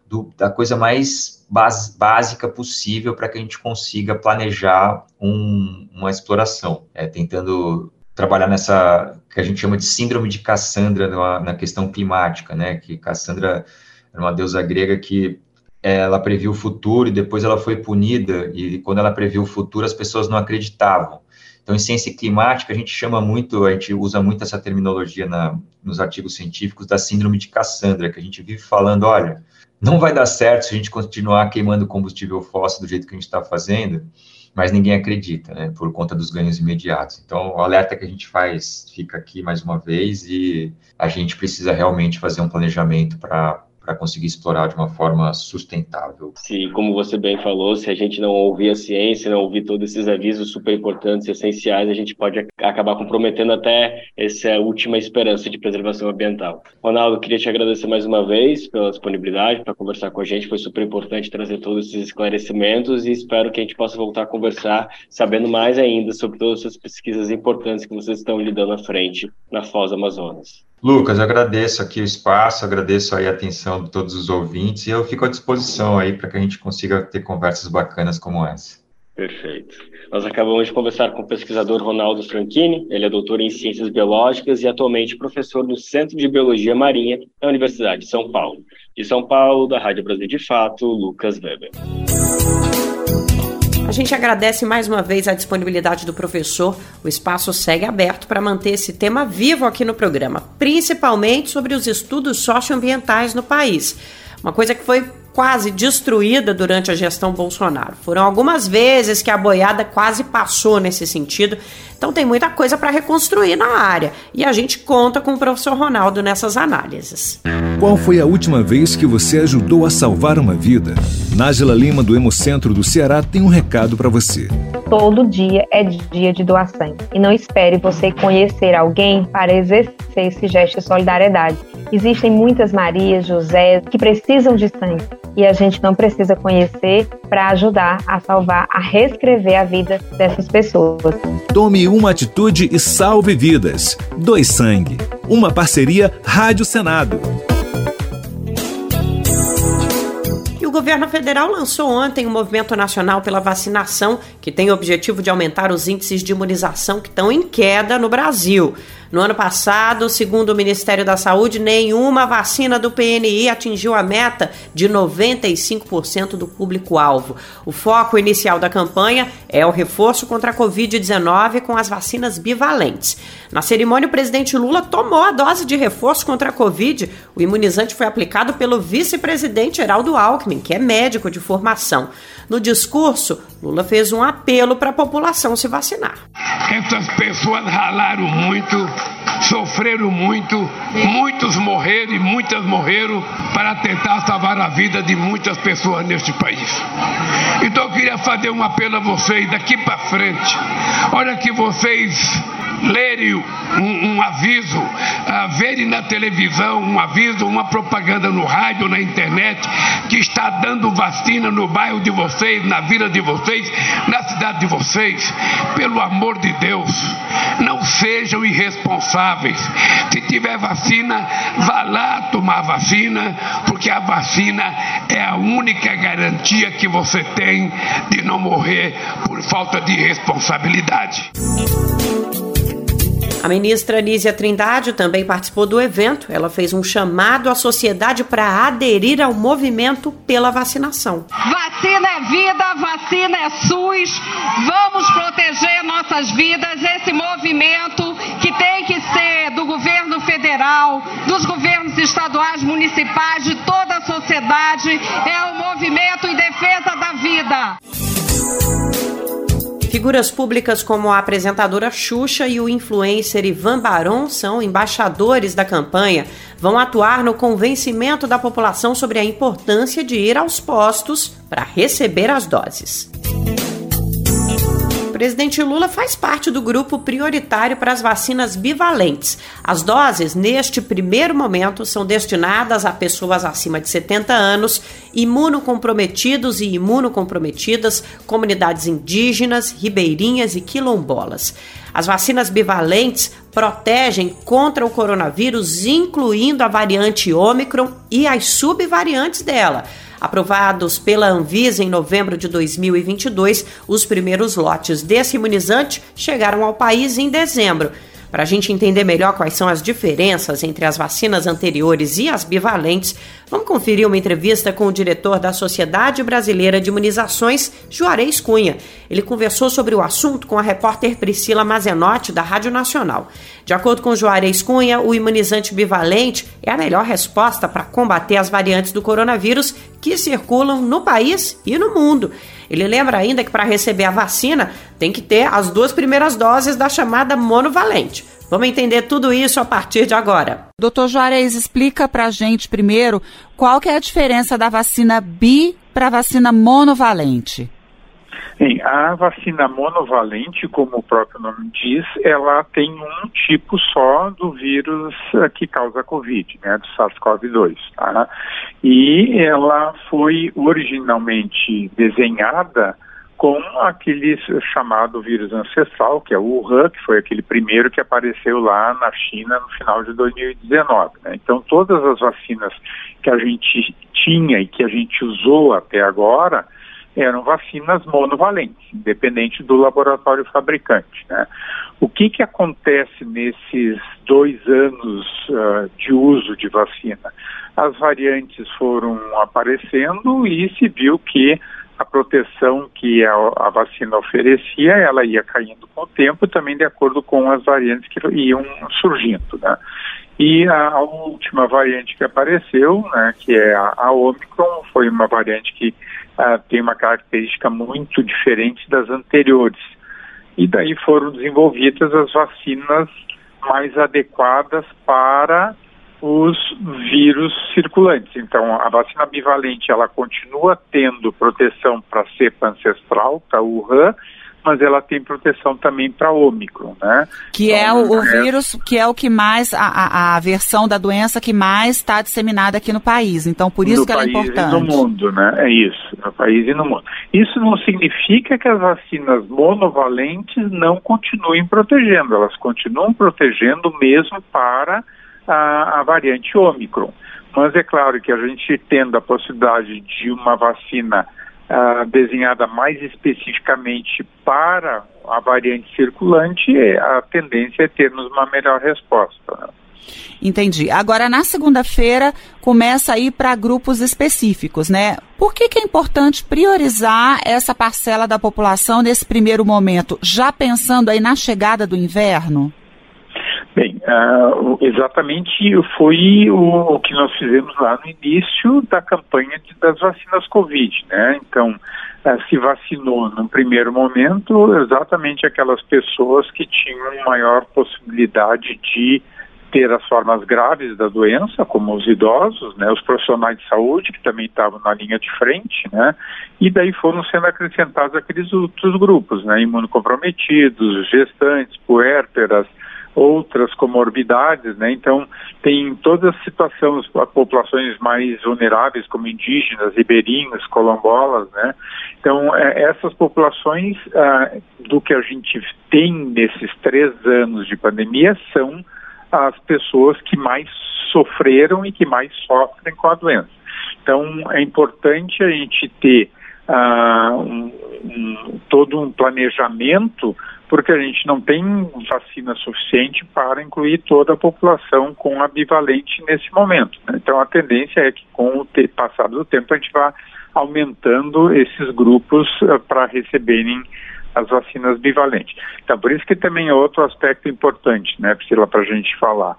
do, da coisa mais básica possível para que a gente consiga planejar um, uma exploração, é, tentando trabalhar nessa que a gente chama de síndrome de Cassandra na, na questão climática, né? Que Cassandra era uma deusa grega que ela previu o futuro e depois ela foi punida e quando ela previu o futuro as pessoas não acreditavam. Então, em ciência climática, a gente chama muito, a gente usa muito essa terminologia na, nos artigos científicos da síndrome de Cassandra, que a gente vive falando, olha, não vai dar certo se a gente continuar queimando combustível fóssil do jeito que a gente está fazendo, mas ninguém acredita, né, por conta dos ganhos imediatos. Então, o alerta que a gente faz fica aqui mais uma vez e a gente precisa realmente fazer um planejamento para para conseguir explorar de uma forma sustentável. Sim, como você bem falou, se a gente não ouvir a ciência, não ouvir todos esses avisos super importantes e essenciais, a gente pode acabar comprometendo até essa última esperança de preservação ambiental. Ronaldo, queria te agradecer mais uma vez pela disponibilidade para conversar com a gente, foi super importante trazer todos esses esclarecimentos e espero que a gente possa voltar a conversar sabendo mais ainda sobre todas essas pesquisas importantes que vocês estão lidando à frente na Foz Amazonas. Lucas, agradeço aqui o espaço, agradeço aí a atenção de todos os ouvintes e eu fico à disposição aí para que a gente consiga ter conversas bacanas como essa. Perfeito. Nós acabamos de conversar com o pesquisador Ronaldo Franchini, ele é doutor em Ciências Biológicas e atualmente professor no Centro de Biologia Marinha da Universidade de São Paulo. De São Paulo, da Rádio Brasil de Fato, Lucas Weber. A gente agradece mais uma vez a disponibilidade do professor. O espaço segue aberto para manter esse tema vivo aqui no programa, principalmente sobre os estudos socioambientais no país. Uma coisa que foi quase destruída durante a gestão Bolsonaro. Foram algumas vezes que a boiada quase passou nesse sentido. Então tem muita coisa para reconstruir na área e a gente conta com o professor Ronaldo nessas análises. Qual foi a última vez que você ajudou a salvar uma vida? Nájila Lima do Hemocentro do Ceará tem um recado para você. Todo dia é dia de doar sangue e não espere você conhecer alguém para exercer esse gesto de solidariedade. Existem muitas Marias, José que precisam de sangue e a gente não precisa conhecer para ajudar a salvar, a reescrever a vida dessas pessoas. Tome uma atitude e salve vidas. Doe sangue. Uma parceria Rádio Senado. o governo federal lançou ontem o Movimento Nacional pela Vacinação, que tem o objetivo de aumentar os índices de imunização que estão em queda no Brasil. No ano passado, segundo o Ministério da Saúde, nenhuma vacina do PNI atingiu a meta de 95% do público-alvo. O foco inicial da campanha é o reforço contra a Covid-19 com as vacinas bivalentes. Na cerimônia, o presidente Lula tomou a dose de reforço contra a Covid. O imunizante foi aplicado pelo vice-presidente Geraldo Alckmin, que é médico de formação. No discurso, Lula fez um apelo para a população se vacinar. Essas pessoas ralaram muito, sofreram muito, muitos morreram e muitas morreram para tentar salvar a vida de muitas pessoas neste país. Então eu queria fazer um apelo a vocês daqui para frente. Olha que vocês lerem um, um aviso, uh, verem na televisão um aviso, uma propaganda no rádio, na internet, que está dando vacina no bairro de vocês, na vila de vocês, na cidade de vocês. Pelo amor de Deus, não sejam irresponsáveis. Se tiver vacina, vá lá tomar vacina, porque a vacina é a única garantia que você tem de não morrer por falta de responsabilidade. A ministra Nízia Trindade também participou do evento. Ela fez um chamado à sociedade para aderir ao movimento pela vacinação. Vacina é vida, vacina é SUS. Vamos proteger nossas vidas. Esse movimento que tem que ser do governo federal, dos governos estaduais, municipais, de toda a sociedade, é um movimento em defesa da vida. Figuras públicas como a apresentadora Xuxa e o influencer Ivan Baron são embaixadores da campanha. Vão atuar no convencimento da população sobre a importância de ir aos postos para receber as doses presidente Lula faz parte do grupo prioritário para as vacinas bivalentes. As doses, neste primeiro momento, são destinadas a pessoas acima de 70 anos, imunocomprometidos e imunocomprometidas, comunidades indígenas, ribeirinhas e quilombolas. As vacinas bivalentes protegem contra o coronavírus, incluindo a variante Ômicron e as subvariantes dela. Aprovados pela Anvisa em novembro de 2022, os primeiros lotes desse imunizante chegaram ao país em dezembro. Para a gente entender melhor quais são as diferenças entre as vacinas anteriores e as bivalentes, vamos conferir uma entrevista com o diretor da Sociedade Brasileira de Imunizações, Juarez Cunha. Ele conversou sobre o assunto com a repórter Priscila Mazenotti, da Rádio Nacional. De acordo com Juarez Cunha, o imunizante bivalente é a melhor resposta para combater as variantes do coronavírus que circulam no país e no mundo. Ele lembra ainda que para receber a vacina tem que ter as duas primeiras doses da chamada monovalente. Vamos entender tudo isso a partir de agora. Doutor Juarez, explica para a gente primeiro qual que é a diferença da vacina bi para a vacina monovalente. A vacina monovalente, como o próprio nome diz, ela tem um tipo só do vírus eh, que causa a Covid, né, do SARS-CoV-2. Tá? E ela foi originalmente desenhada com aquele chamado vírus ancestral, que é o Wuhan, que foi aquele primeiro que apareceu lá na China no final de 2019. Né? Então, todas as vacinas que a gente tinha e que a gente usou até agora, eram vacinas monovalentes, independente do laboratório fabricante. Né? O que, que acontece nesses dois anos uh, de uso de vacina? As variantes foram aparecendo e se viu que a proteção que a, a, vacina oferecia, ela ia caindo com o tempo, também de acordo com as variantes que iam surgindo. Né? E a, a última variante que apareceu, né, que é a, a Omicron, foi uma variante que uh, tem uma característica muito diferente das anteriores. E daí foram desenvolvidas as vacinas mais adequadas para os vírus circulantes. Então, a vacina bivalente, ela continua tendo proteção para a cepa ancestral, para o Wuhan, mas ela tem proteção também para Ômicron, né? Que é então, é o, o é... vírus, que é o que mais, a, a versão da doença que mais está disseminada aqui no país. Então, por isso no que ela é importante. no mundo, né? É isso, no país e no mundo. Isso não significa que as vacinas monovalentes não continuem protegendo, elas continuam protegendo mesmo para a, a variante Ômicron. Mas é claro que a gente tendo a possibilidade de uma vacina uh, desenhada mais especificamente para a variante circulante, a tendência é termos uma melhor resposta. Né? Entendi. Agora, na segunda-feira, começa a ir para grupos específicos, né? Por que, que é importante priorizar essa parcela da população nesse primeiro momento, já pensando aí na chegada do inverno? Bem, uh, exatamente foi o, o, que nós fizemos lá no início da campanha de, das vacinas Covid, né? Então, uh, se vacinou no primeiro momento exatamente aquelas pessoas que tinham maior possibilidade de ter as formas graves da doença, como os idosos, né, os profissionais de saúde, que também estavam na linha de frente, né, e daí foram sendo acrescentados aqueles outros grupos, né, imunocomprometidos, gestantes, puérperas, outras comorbidades, né? Então, tem todas as situações, populações mais vulneráveis, como indígenas, ribeirinhos, colombolas, né? Então, é, essas populações, ah, do que a gente tem nesses três anos de pandemia, são as pessoas que mais sofreram e que mais sofrem com a doença. Então, é importante a gente ter ah, um, um, todo um planejamento porque a gente não tem vacina suficiente para incluir toda a população com a bivalente nesse momento. Né? Então a tendência é que com o passado do tempo a gente vá aumentando esses grupos uh, para receberem as vacinas bivalentes. Então por isso que também é outro aspecto importante, né, Priscila, para a gente falar.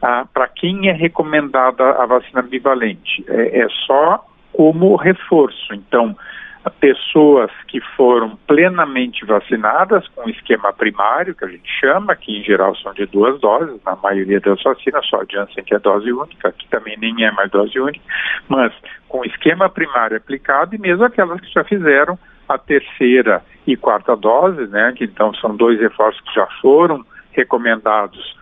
Ah, para quem é recomendada a vacina bivalente? É, é só como reforço. Então, pessoas que foram plenamente vacinadas com esquema primário, que a gente chama, que em geral são de duas doses, na maioria das vacinas, só a Janssen que é dose única, que também nem é mais dose única, mas com esquema primário aplicado e mesmo aquelas que já fizeram a terceira e quarta dose, né, que então são dois reforços que já foram recomendados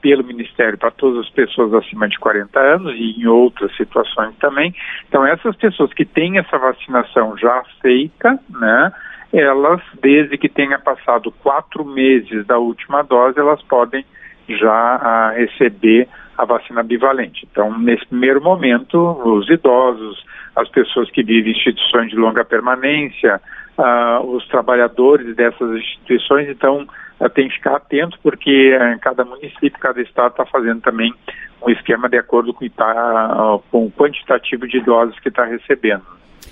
pelo Ministério para todas as pessoas acima de 40 anos e em outras situações também. Então, essas pessoas que têm essa vacinação já feita, né, elas, desde que tenha passado quatro meses da última dose, elas podem já ah, receber a vacina bivalente. Então, nesse primeiro momento, os idosos, as pessoas que vivem em instituições de longa permanência, ah, os trabalhadores dessas instituições, então, tem que ficar atento porque eh, cada município, cada estado está fazendo também um esquema de acordo com, tá, com o quantitativo de doses que está recebendo.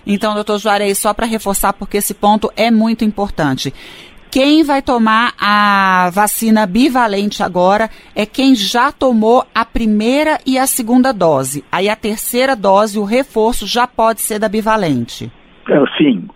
Então, doutor Juarez, só para reforçar, porque esse ponto é muito importante. Quem vai tomar a vacina bivalente agora é quem já tomou a primeira e a segunda dose. Aí a terceira dose, o reforço, já pode ser da bivalente. É, sim,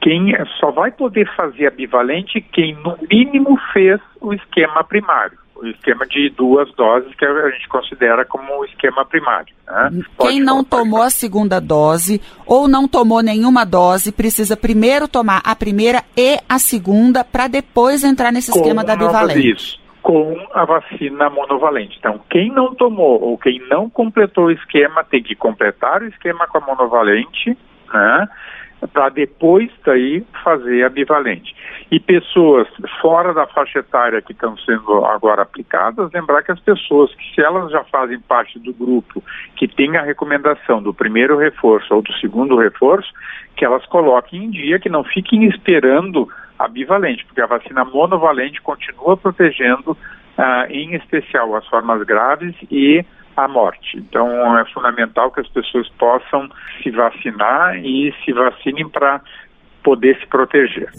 quem só vai poder fazer a bivalente quem no mínimo fez o esquema primário, o esquema de duas doses que a gente considera como o esquema primário. Né? Quem não tomou a segunda dose ou não tomou nenhuma dose precisa primeiro tomar a primeira e a segunda para depois entrar nesse com esquema da bivalente. Isso com a vacina monovalente. Então, quem não tomou ou quem não completou o esquema tem que completar o esquema com a monovalente, né? Para depois daí fazer a bivalente. E pessoas fora da faixa etária que estão sendo agora aplicadas, lembrar que as pessoas que se elas já fazem parte do grupo que tem a recomendação do primeiro reforço ou do segundo reforço, que elas coloquem em dia, que não fiquem esperando a bivalente, porque a vacina monovalente continua protegendo, ah, em especial as formas graves e a morte. Então é fundamental que as pessoas possam se vacinar e se vacinem para poder se proteger.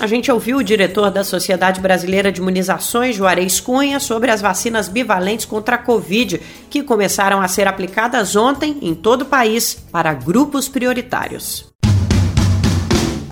A gente ouviu o diretor da Sociedade Brasileira de Imunizações, Juarez Cunha, sobre as vacinas bivalentes contra a Covid, que começaram a ser aplicadas ontem em todo o país para grupos prioritários.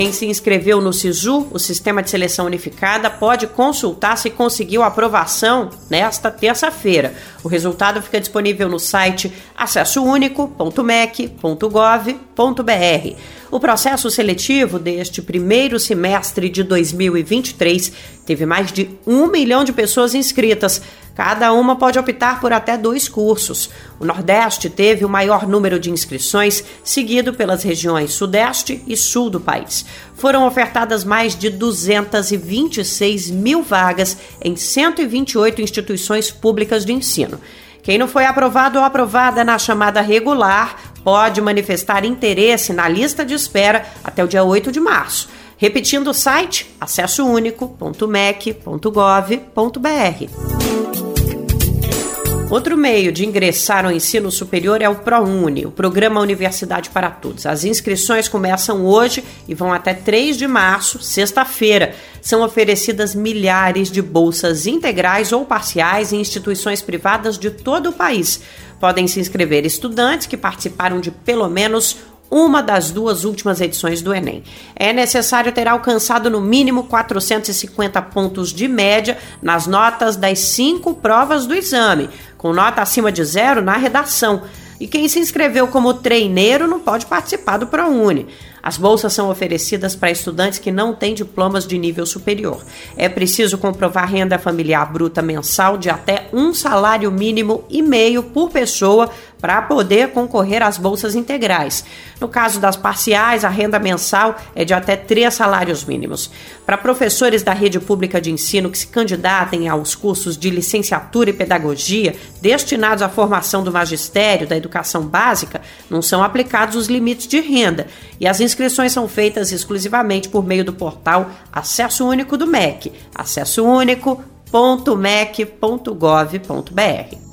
Quem se inscreveu no SISU, o Sistema de Seleção Unificada, pode consultar se conseguiu aprovação nesta terça-feira. O resultado fica disponível no site acessounico.mec.gov.br. O processo seletivo deste primeiro semestre de 2023 teve mais de um milhão de pessoas inscritas. Cada uma pode optar por até dois cursos. O Nordeste teve o maior número de inscrições, seguido pelas regiões Sudeste e Sul do país. Foram ofertadas mais de 226 mil vagas em 128 instituições públicas de ensino. Quem não foi aprovado ou aprovada na chamada regular pode manifestar interesse na lista de espera até o dia 8 de março. Repetindo o site, acessounico.mec.gov.br. Outro meio de ingressar ao ensino superior é o ProUni, o Programa Universidade para Todos. As inscrições começam hoje e vão até 3 de março, sexta-feira. São oferecidas milhares de bolsas integrais ou parciais em instituições privadas de todo o país. Podem se inscrever estudantes que participaram de pelo menos uma das duas últimas edições do Enem. É necessário ter alcançado no mínimo 450 pontos de média nas notas das cinco provas do exame, com nota acima de zero na redação. E quem se inscreveu como treineiro não pode participar do ProUni. As bolsas são oferecidas para estudantes que não têm diplomas de nível superior. É preciso comprovar renda familiar bruta mensal de até um salário mínimo e meio por pessoa para poder concorrer às bolsas integrais. No caso das parciais, a renda mensal é de até três salários mínimos. Para professores da rede pública de ensino que se candidatem aos cursos de licenciatura e pedagogia destinados à formação do magistério da educação básica, não são aplicados os limites de renda e as inscrições são feitas exclusivamente por meio do portal Acesso Único do MEC, acessounico.mec.gov.br.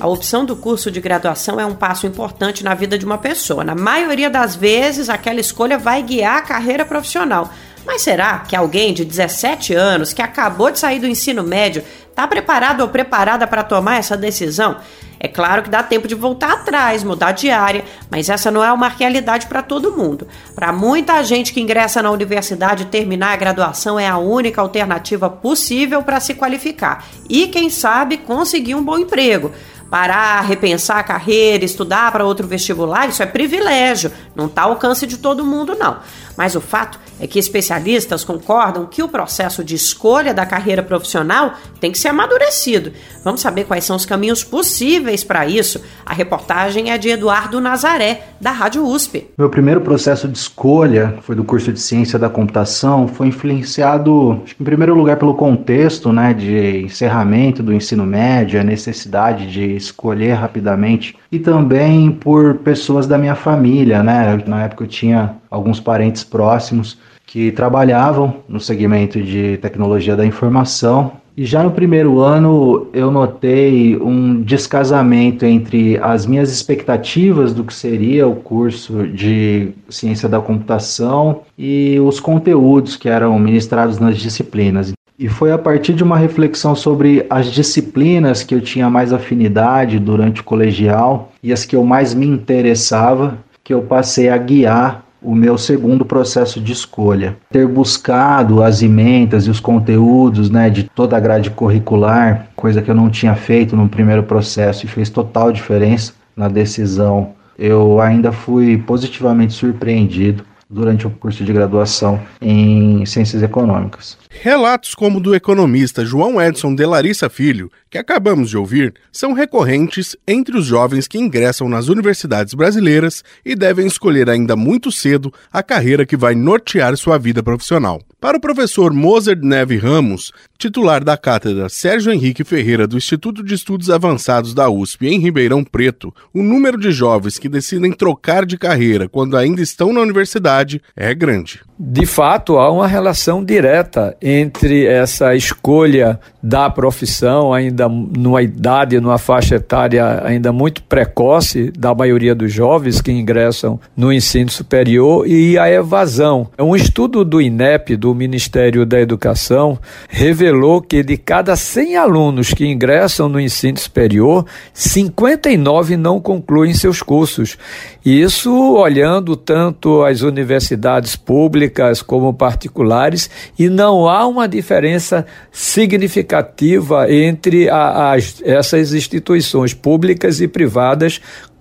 A opção do curso de graduação é um passo importante na vida de uma pessoa. Na maioria das vezes, aquela escolha vai guiar a carreira profissional. Mas será que alguém de 17 anos que acabou de sair do ensino médio está preparado ou preparada para tomar essa decisão? É claro que dá tempo de voltar atrás, mudar de área, mas essa não é uma realidade para todo mundo. Para muita gente que ingressa na universidade, terminar a graduação é a única alternativa possível para se qualificar e, quem sabe, conseguir um bom emprego. Parar, repensar a carreira, estudar para outro vestibular, isso é privilégio, não está ao alcance de todo mundo, não. Mas o fato é que especialistas concordam que o processo de escolha da carreira profissional tem que ser amadurecido. Vamos saber quais são os caminhos possíveis para isso? A reportagem é de Eduardo Nazaré, da Rádio USP. Meu primeiro processo de escolha foi do curso de Ciência da Computação, foi influenciado, em primeiro lugar, pelo contexto né, de encerramento do ensino médio, a necessidade de escolher rapidamente, e também por pessoas da minha família. Né? Na época eu tinha alguns parentes próximos que trabalhavam no segmento de tecnologia da informação. E já no primeiro ano eu notei um descasamento entre as minhas expectativas do que seria o curso de ciência da computação e os conteúdos que eram ministrados nas disciplinas. E foi a partir de uma reflexão sobre as disciplinas que eu tinha mais afinidade durante o colegial e as que eu mais me interessava que eu passei a guiar o meu segundo processo de escolha. Ter buscado as emendas e os conteúdos né, de toda a grade curricular, coisa que eu não tinha feito no primeiro processo e fez total diferença na decisão. Eu ainda fui positivamente surpreendido durante o curso de graduação em Ciências Econômicas. Relatos como o do economista João Edson de Larissa Filho, que acabamos de ouvir, são recorrentes entre os jovens que ingressam nas universidades brasileiras e devem escolher ainda muito cedo a carreira que vai nortear sua vida profissional. Para o professor Moser Neve Ramos, titular da cátedra Sérgio Henrique Ferreira do Instituto de Estudos Avançados da USP em Ribeirão Preto, o número de jovens que decidem trocar de carreira quando ainda estão na universidade é grande. De fato, há uma relação direta entre essa escolha da profissão, ainda numa idade, numa faixa etária ainda muito precoce da maioria dos jovens que ingressam no ensino superior, e a evasão. Um estudo do INEP, do Ministério da Educação, revelou que de cada 100 alunos que ingressam no ensino superior, 59 não concluem seus cursos. Isso olhando tanto as universidades públicas como particulares, e não há uma diferença significativa entre a, as, essas instituições públicas e privadas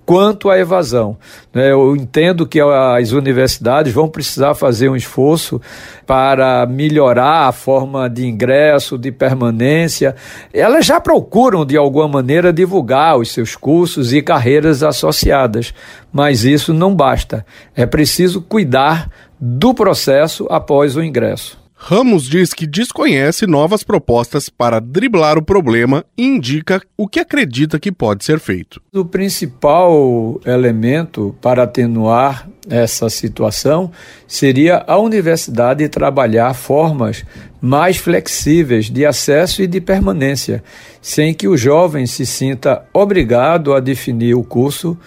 quanto à evasão. Né? Eu entendo que as universidades vão precisar fazer um esforço para melhorar a forma de ingresso, de permanência. Elas já procuram, de alguma maneira, divulgar os seus cursos e carreiras associadas, mas isso não basta. É preciso cuidar do processo após o ingresso. Ramos diz que desconhece novas propostas para driblar o problema e indica o que acredita que pode ser feito. O principal elemento para atenuar essa situação seria a universidade trabalhar formas mais flexíveis de acesso e de permanência, sem que o jovem se sinta obrigado a definir o curso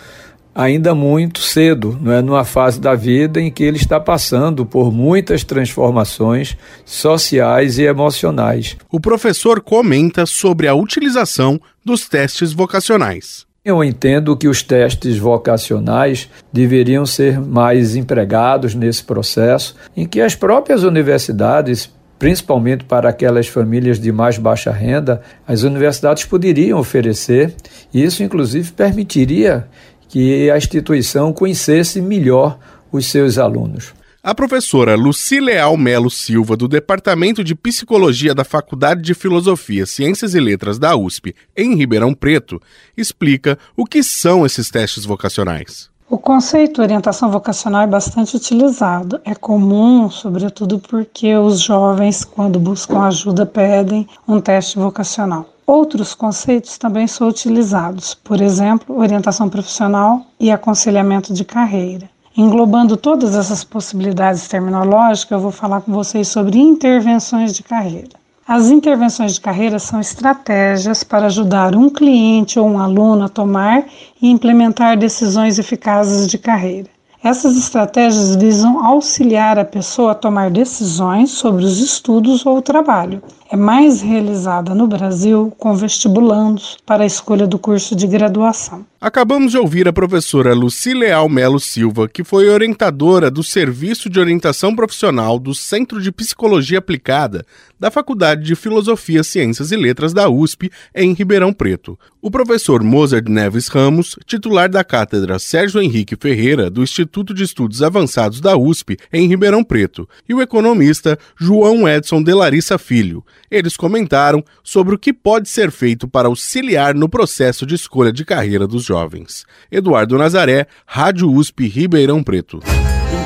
ainda muito cedo, não é numa fase da vida em que ele está passando por muitas transformações sociais e emocionais. O professor comenta sobre a utilização dos testes vocacionais. Eu entendo que os testes vocacionais deveriam ser mais empregados nesse processo, em que as próprias universidades principalmente para aquelas famílias de mais baixa renda, as universidades poderiam oferecer, e isso inclusive permitiria que a instituição conhecesse melhor os seus alunos. A professora Luci Leal Melo Silva, do Departamento de Psicologia da Faculdade de Filosofia, Ciências e Letras da USP, em Ribeirão Preto, explica o que são esses testes vocacionais. O conceito orientação vocacional é bastante utilizado. É comum, sobretudo porque os jovens, quando buscam ajuda, pedem um teste vocacional. Outros conceitos também são utilizados, por exemplo, orientação profissional e aconselhamento de carreira. Englobando todas essas possibilidades terminológicas, eu vou falar com vocês sobre intervenções de carreira. As intervenções de carreira são estratégias para ajudar um cliente ou um aluno a tomar e implementar decisões eficazes de carreira. Essas estratégias visam auxiliar a pessoa a tomar decisões sobre os estudos ou o trabalho. É mais realizada no Brasil com vestibulandos para a escolha do curso de graduação. Acabamos de ouvir a professora Luci Leal Melo Silva, que foi orientadora do Serviço de Orientação Profissional do Centro de Psicologia Aplicada da Faculdade de Filosofia, Ciências e Letras da USP, em Ribeirão Preto. O professor Mozart Neves Ramos, titular da cátedra Sérgio Henrique Ferreira do Instituto de Estudos Avançados da USP, em Ribeirão Preto, e o economista João Edson de Larissa Filho. Eles comentaram sobre o que pode ser feito para auxiliar no processo de escolha de carreira dos jovens. Eduardo Nazaré, Rádio USP Ribeirão Preto.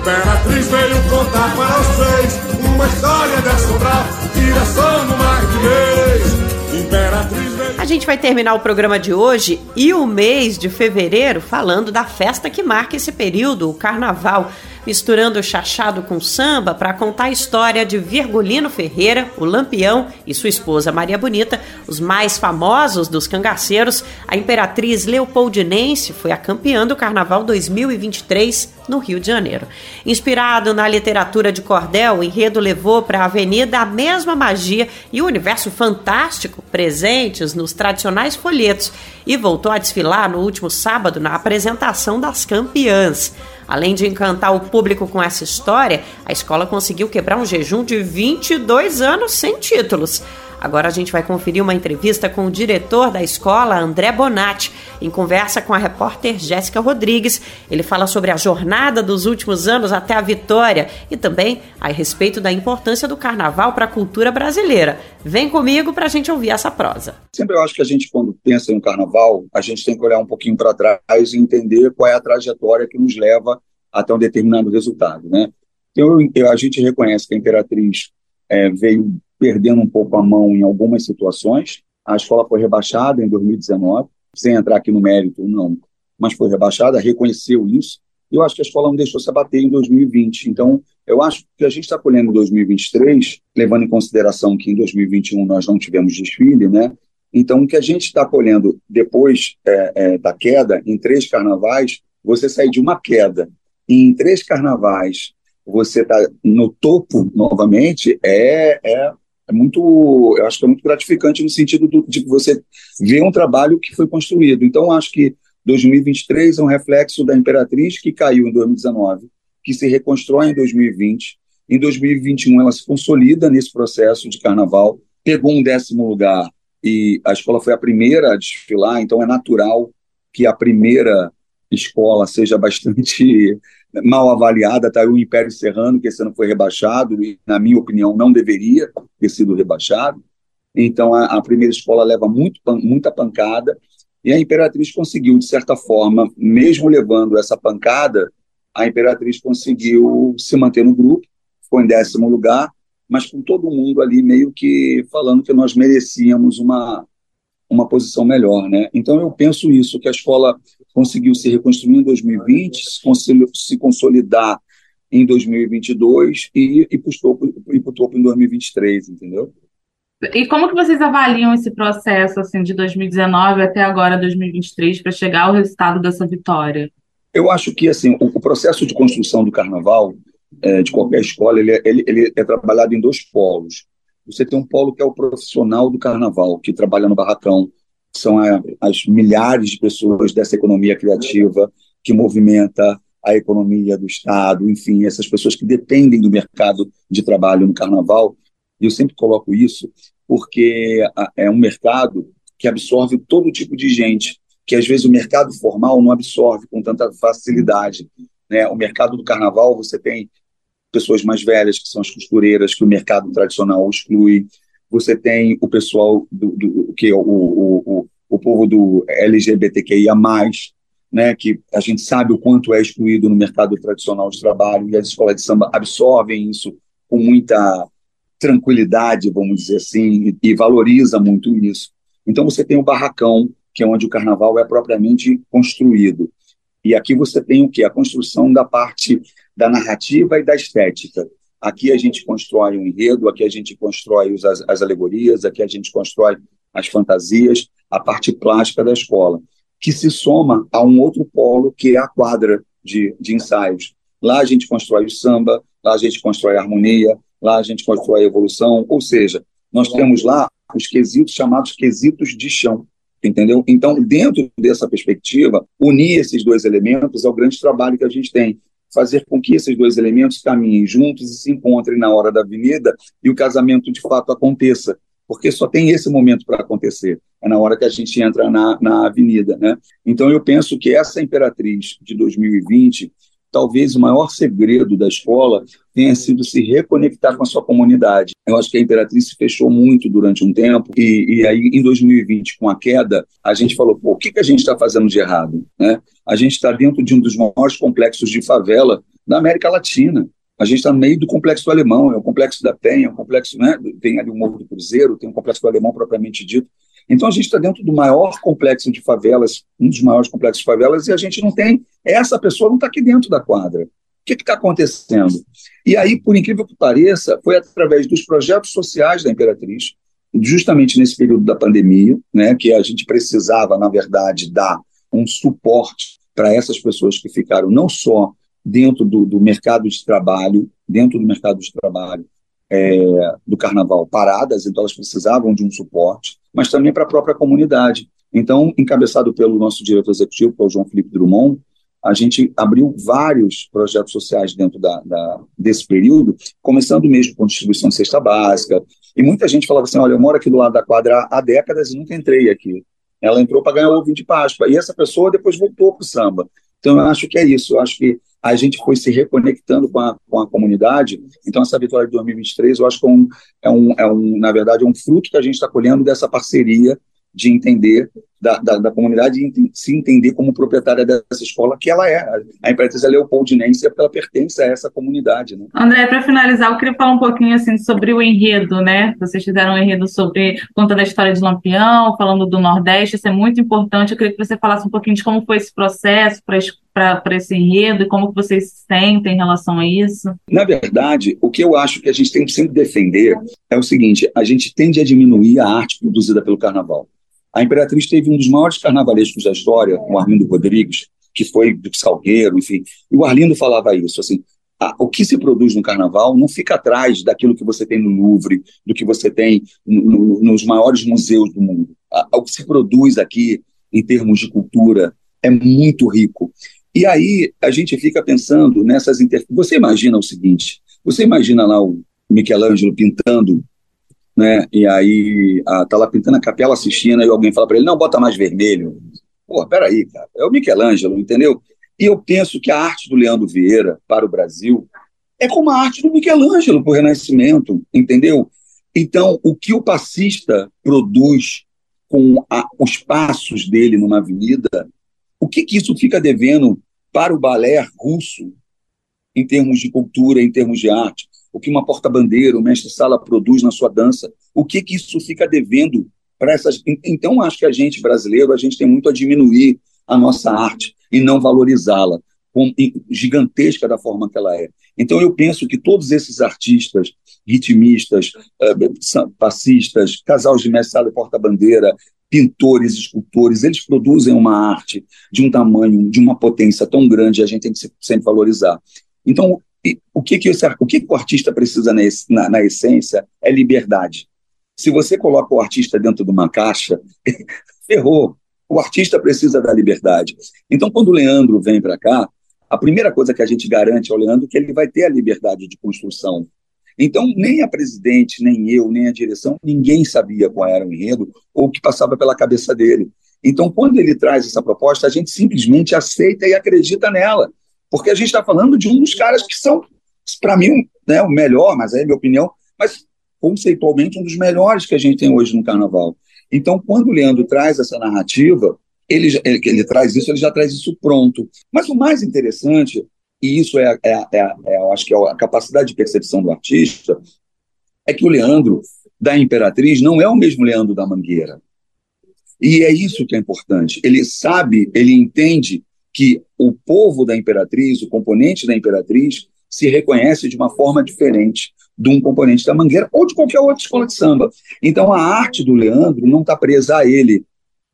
Imperatriz veio contar para vocês uma história de assombrar, tiração no mar de mês. Imperatriz veio... A gente vai terminar o programa de hoje e o mês de fevereiro falando da festa que marca esse período, o carnaval misturando chachado com samba para contar a história de Virgulino Ferreira, o Lampião e sua esposa Maria Bonita, os mais famosos dos cangaceiros. A imperatriz Leopoldinense foi a campeã do Carnaval 2023 no Rio de Janeiro. Inspirado na literatura de cordel, o enredo levou para a avenida a mesma magia e o universo fantástico presentes nos tradicionais folhetos e voltou a desfilar no último sábado na apresentação das campeãs. Além de encantar o público com essa história, a escola conseguiu quebrar um jejum de 22 anos sem títulos. Agora a gente vai conferir uma entrevista com o diretor da escola, André Bonatti, em conversa com a repórter Jéssica Rodrigues. Ele fala sobre a jornada dos últimos anos até a vitória e também a respeito da importância do carnaval para a cultura brasileira. Vem comigo para a gente ouvir essa prosa. Sempre eu acho que a gente, quando pensa em um carnaval, a gente tem que olhar um pouquinho para trás e entender qual é a trajetória que nos leva até um determinado resultado, né? Então, eu, a gente reconhece que a Imperatriz é, veio perdendo um pouco a mão em algumas situações. A escola foi rebaixada em 2019, sem entrar aqui no mérito, não, mas foi rebaixada, reconheceu isso. Eu acho que a escola não deixou se abater em 2020. Então, eu acho que a gente está colhendo em 2023, levando em consideração que em 2021 nós não tivemos desfile, né? Então, o que a gente está colhendo depois é, é, da queda, em três carnavais, você sair de uma queda e em três carnavais você está no topo novamente, é, é, é, muito, eu acho que é muito gratificante no sentido do, de você ver um trabalho que foi construído. Então, acho que 2023 é um reflexo da Imperatriz que caiu em 2019, que se reconstrói em 2020. Em 2021, ela se consolida nesse processo de carnaval, pegou um décimo lugar e a escola foi a primeira a desfilar, então é natural que a primeira escola seja bastante mal avaliada, tá? O Império Serrano, que esse ano foi rebaixado, e, na minha opinião, não deveria ter sido rebaixado. Então, a, a primeira escola leva muito, muita pancada, e a Imperatriz conseguiu, de certa forma, mesmo levando essa pancada, a Imperatriz conseguiu se manter no grupo, ficou em décimo lugar, mas com todo mundo ali meio que falando que nós merecíamos uma, uma posição melhor. Né? Então, eu penso isso, que a escola conseguiu se reconstruir em 2020, se consolidar em 2022 e para o topo, topo em 2023, entendeu? E como que vocês avaliam esse processo assim de 2019 até agora 2023 para chegar ao resultado dessa vitória? Eu acho que assim o, o processo de construção do carnaval é, de qualquer escola ele, é, ele, ele é trabalhado em dois polos. Você tem um polo que é o profissional do carnaval que trabalha no barracão, são a, as milhares de pessoas dessa economia criativa que movimenta a economia do Estado, enfim, essas pessoas que dependem do mercado de trabalho no carnaval. E eu sempre coloco isso porque é um mercado que absorve todo tipo de gente, que às vezes o mercado formal não absorve com tanta facilidade. Né? O mercado do carnaval, você tem pessoas mais velhas, que são as costureiras, que o mercado tradicional exclui, você tem o pessoal do, do que é o, o, o, o povo do LGBTQIA+, né, que a gente sabe o quanto é excluído no mercado tradicional de trabalho, e as escolas de samba absorvem isso com muita tranquilidade, vamos dizer assim, e, e valoriza muito isso. Então você tem o barracão, que é onde o carnaval é propriamente construído. E aqui você tem o que? A construção da parte da narrativa e da estética. Aqui a gente constrói um enredo, aqui a gente constrói os, as, as alegorias, aqui a gente constrói as fantasias, a parte plástica da escola, que se soma a um outro polo que é a quadra de, de ensaios. Lá a gente constrói o samba, lá a gente constrói a harmonia, lá a gente constrói a evolução, ou seja, nós temos lá os quesitos chamados quesitos de chão, entendeu? Então, dentro dessa perspectiva, unir esses dois elementos é o grande trabalho que a gente tem fazer com que esses dois elementos caminhem juntos e se encontrem na hora da avenida e o casamento de fato aconteça, porque só tem esse momento para acontecer, é na hora que a gente entra na, na avenida. Né? Então, eu penso que essa Imperatriz de 2020 talvez o maior segredo da escola tenha sido se reconectar com a sua comunidade. Eu acho que a Imperatriz se fechou muito durante um tempo, e, e aí em 2020, com a queda, a gente falou: o que, que a gente está fazendo de errado? Né? A gente está dentro de um dos maiores complexos de favela da América Latina. A gente está no meio do complexo alemão, é o complexo da Penha, é o complexo, né? tem ali o Morro do Cruzeiro, tem o complexo do alemão propriamente dito. Então a gente está dentro do maior complexo de favelas, um dos maiores complexos de favelas, e a gente não tem, essa pessoa não está aqui dentro da quadra. O que está acontecendo? E aí, por incrível que pareça, foi através dos projetos sociais da Imperatriz, justamente nesse período da pandemia, né, que a gente precisava, na verdade, dar um suporte para essas pessoas que ficaram não só dentro do, do mercado de trabalho, dentro do mercado de trabalho, é, do carnaval paradas, então elas precisavam de um suporte, mas também para a própria comunidade. Então, encabeçado pelo nosso diretor executivo, que é o João Felipe Drummond, a gente abriu vários projetos sociais dentro da, da, desse período, começando mesmo com distribuição de cesta básica, e muita gente falava assim, olha, eu moro aqui do lado da quadra há décadas e nunca entrei aqui. Ela entrou para ganhar o ovo de Páscoa, e essa pessoa depois voltou para o samba. Então, eu acho que é isso, eu acho que a gente foi se reconectando com a, com a comunidade. Então, essa vitória de 2023, eu acho que é um, é um, é um na verdade, é um fruto que a gente está colhendo dessa parceria de entender da, da, da comunidade e se entender como proprietária dessa escola que ela é. A Imperatriz é leopoldinense porque ela pertence a essa comunidade. Né? André, para finalizar, eu queria falar um pouquinho assim sobre o enredo, né? Vocês fizeram um enredo sobre contando a história de Lampião, falando do Nordeste, isso é muito importante. Eu queria que você falasse um pouquinho de como foi esse processo para esse enredo e como que vocês se sentem em relação a isso. Na verdade, o que eu acho que a gente tem que sempre defender é o seguinte: a gente tende a diminuir a arte produzida pelo carnaval. A Imperatriz teve um dos maiores carnavalescos da história, o Arlindo Rodrigues, que foi do Salgueiro, enfim. E o Arlindo falava isso, assim, o que se produz no carnaval não fica atrás daquilo que você tem no Louvre, do que você tem no, no, nos maiores museus do mundo. O que se produz aqui, em termos de cultura, é muito rico. E aí a gente fica pensando nessas inter... Você imagina o seguinte: você imagina lá o Michelangelo pintando né? E aí a, tá lá pintando a Capela Sistina e alguém fala para ele, não, bota mais vermelho. Pô, peraí, cara, é o Michelangelo, entendeu? E eu penso que a arte do Leandro Vieira para o Brasil é como a arte do Michelangelo para o Renascimento, entendeu? Então, o que o passista produz com a, os passos dele numa avenida, o que, que isso fica devendo para o balé russo em termos de cultura, em termos de arte? o que uma porta-bandeira, o mestre-sala produz na sua dança, o que, que isso fica devendo para essas. Então, acho que a gente, brasileiro, a gente tem muito a diminuir a nossa arte e não valorizá-la, gigantesca da forma que ela é. Então, eu penso que todos esses artistas, ritmistas, eh, passistas, casal de mestre-sala e porta-bandeira, pintores, escultores, eles produzem uma arte de um tamanho, de uma potência tão grande, a gente tem que sempre valorizar. Então, o que, que, esse, o, que, que o artista precisa na, na, na essência é liberdade. Se você coloca o artista dentro de uma caixa, ferrou. O artista precisa da liberdade. Então, quando o Leandro vem para cá, a primeira coisa que a gente garante ao Leandro é que ele vai ter a liberdade de construção. Então, nem a presidente, nem eu, nem a direção, ninguém sabia qual era o enredo ou o que passava pela cabeça dele. Então, quando ele traz essa proposta, a gente simplesmente aceita e acredita nela porque a gente está falando de um dos caras que são, para mim, né, o melhor, mas é a minha opinião, mas conceitualmente um dos melhores que a gente tem hoje no Carnaval. Então, quando o Leandro traz essa narrativa, ele, ele, ele traz isso, ele já traz isso pronto. Mas o mais interessante, e isso é, é, é, é eu acho que é a capacidade de percepção do artista, é que o Leandro da Imperatriz não é o mesmo Leandro da Mangueira. E é isso que é importante. Ele sabe, ele entende que o povo da Imperatriz, o componente da Imperatriz, se reconhece de uma forma diferente de um componente da Mangueira ou de qualquer outra escola de samba. Então a arte do Leandro não está presa a ele,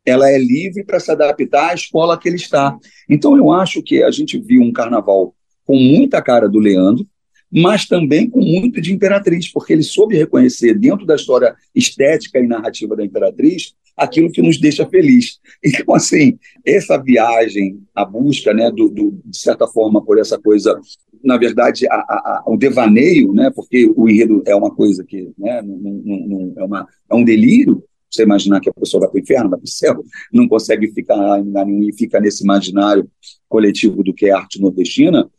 ela é livre para se adaptar à escola que ele está. Então eu acho que a gente viu um carnaval com muita cara do Leandro, mas também com muito de Imperatriz, porque ele soube reconhecer dentro da história estética e narrativa da Imperatriz aquilo que nos deixa feliz. Então, assim, essa viagem, a busca, né, do, do de certa forma, por essa coisa, na verdade, a, a, o devaneio, né, porque o enredo é uma coisa que né, não, não, não, é, uma, é um delírio, você imaginar que a pessoa vai para o inferno, vai para o céu, não consegue ficar em nenhum e fica nesse imaginário coletivo do que é arte nordestina.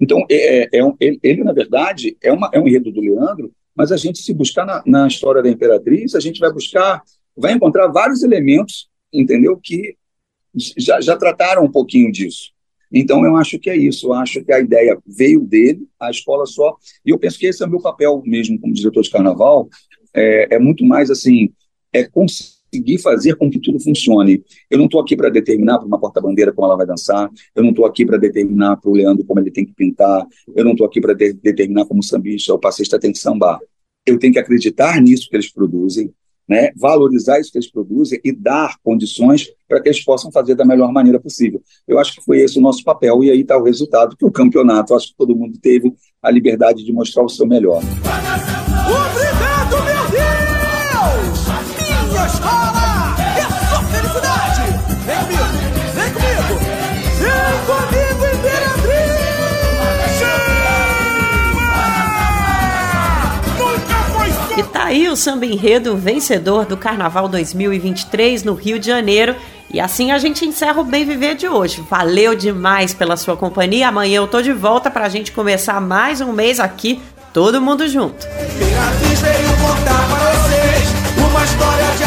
Então, é, é, é um, ele, ele, na verdade, é, uma, é um enredo do Leandro, mas a gente, se buscar na, na história da Imperatriz, a gente vai buscar vai encontrar vários elementos, entendeu, que já, já trataram um pouquinho disso. Então, eu acho que é isso. Eu acho que a ideia veio dele, a escola só. E eu penso que esse é o meu papel mesmo como diretor de carnaval. É, é muito mais assim: é conseguir fazer com que tudo funcione. Eu não estou aqui para determinar para uma porta-bandeira como ela vai dançar. Eu não estou aqui para determinar para o Leandro como ele tem que pintar. Eu não estou aqui para de determinar como o sambista ou o passista tem que sambar. Eu tenho que acreditar nisso que eles produzem né, valorizar isso que eles produzem e dar condições para que eles possam fazer da melhor maneira possível. Eu acho que foi esse o nosso papel, e aí está o resultado, que o campeonato, acho que todo mundo teve a liberdade de mostrar o seu melhor. Aí o samba enredo vencedor do Carnaval 2023 no Rio de Janeiro. E assim a gente encerra o Bem Viver de hoje. Valeu demais pela sua companhia. Amanhã eu tô de volta pra gente começar mais um mês aqui, todo mundo junto. veio contar vocês uma história de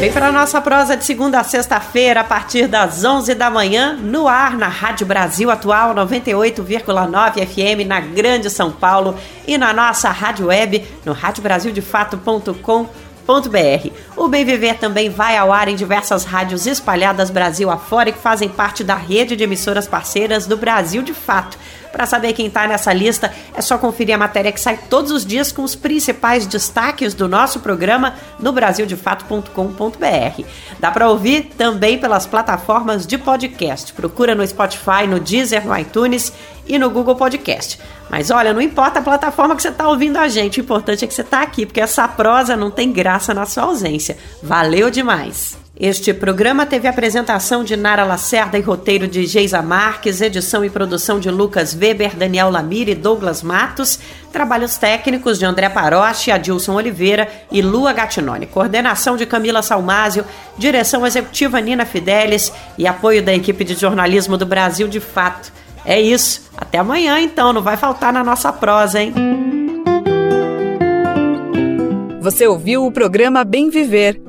Vem para nossa prosa de segunda a sexta-feira, a partir das 11 da manhã, no ar na Rádio Brasil Atual 98,9 FM, na Grande São Paulo, e na nossa rádio web, no radiobrasildefato.com.br. O Bem Viver também vai ao ar em diversas rádios espalhadas Brasil afora e que fazem parte da rede de emissoras parceiras do Brasil de Fato. Para saber quem está nessa lista, é só conferir a matéria que sai todos os dias com os principais destaques do nosso programa no brasildefato.com.br. Dá para ouvir também pelas plataformas de podcast. Procura no Spotify, no Deezer, no iTunes e no Google Podcast. Mas olha, não importa a plataforma que você está ouvindo a gente, o importante é que você está aqui, porque essa prosa não tem graça na sua ausência. Valeu demais! Este programa teve apresentação de Nara Lacerda e roteiro de Geisa Marques, edição e produção de Lucas Weber, Daniel Lamir e Douglas Matos, trabalhos técnicos de André Paroche, Adilson Oliveira e Lua Gattinoni, coordenação de Camila Salmásio, direção executiva Nina Fidelis e apoio da equipe de jornalismo do Brasil de Fato. É isso. Até amanhã, então. Não vai faltar na nossa prosa, hein? Você ouviu o programa Bem Viver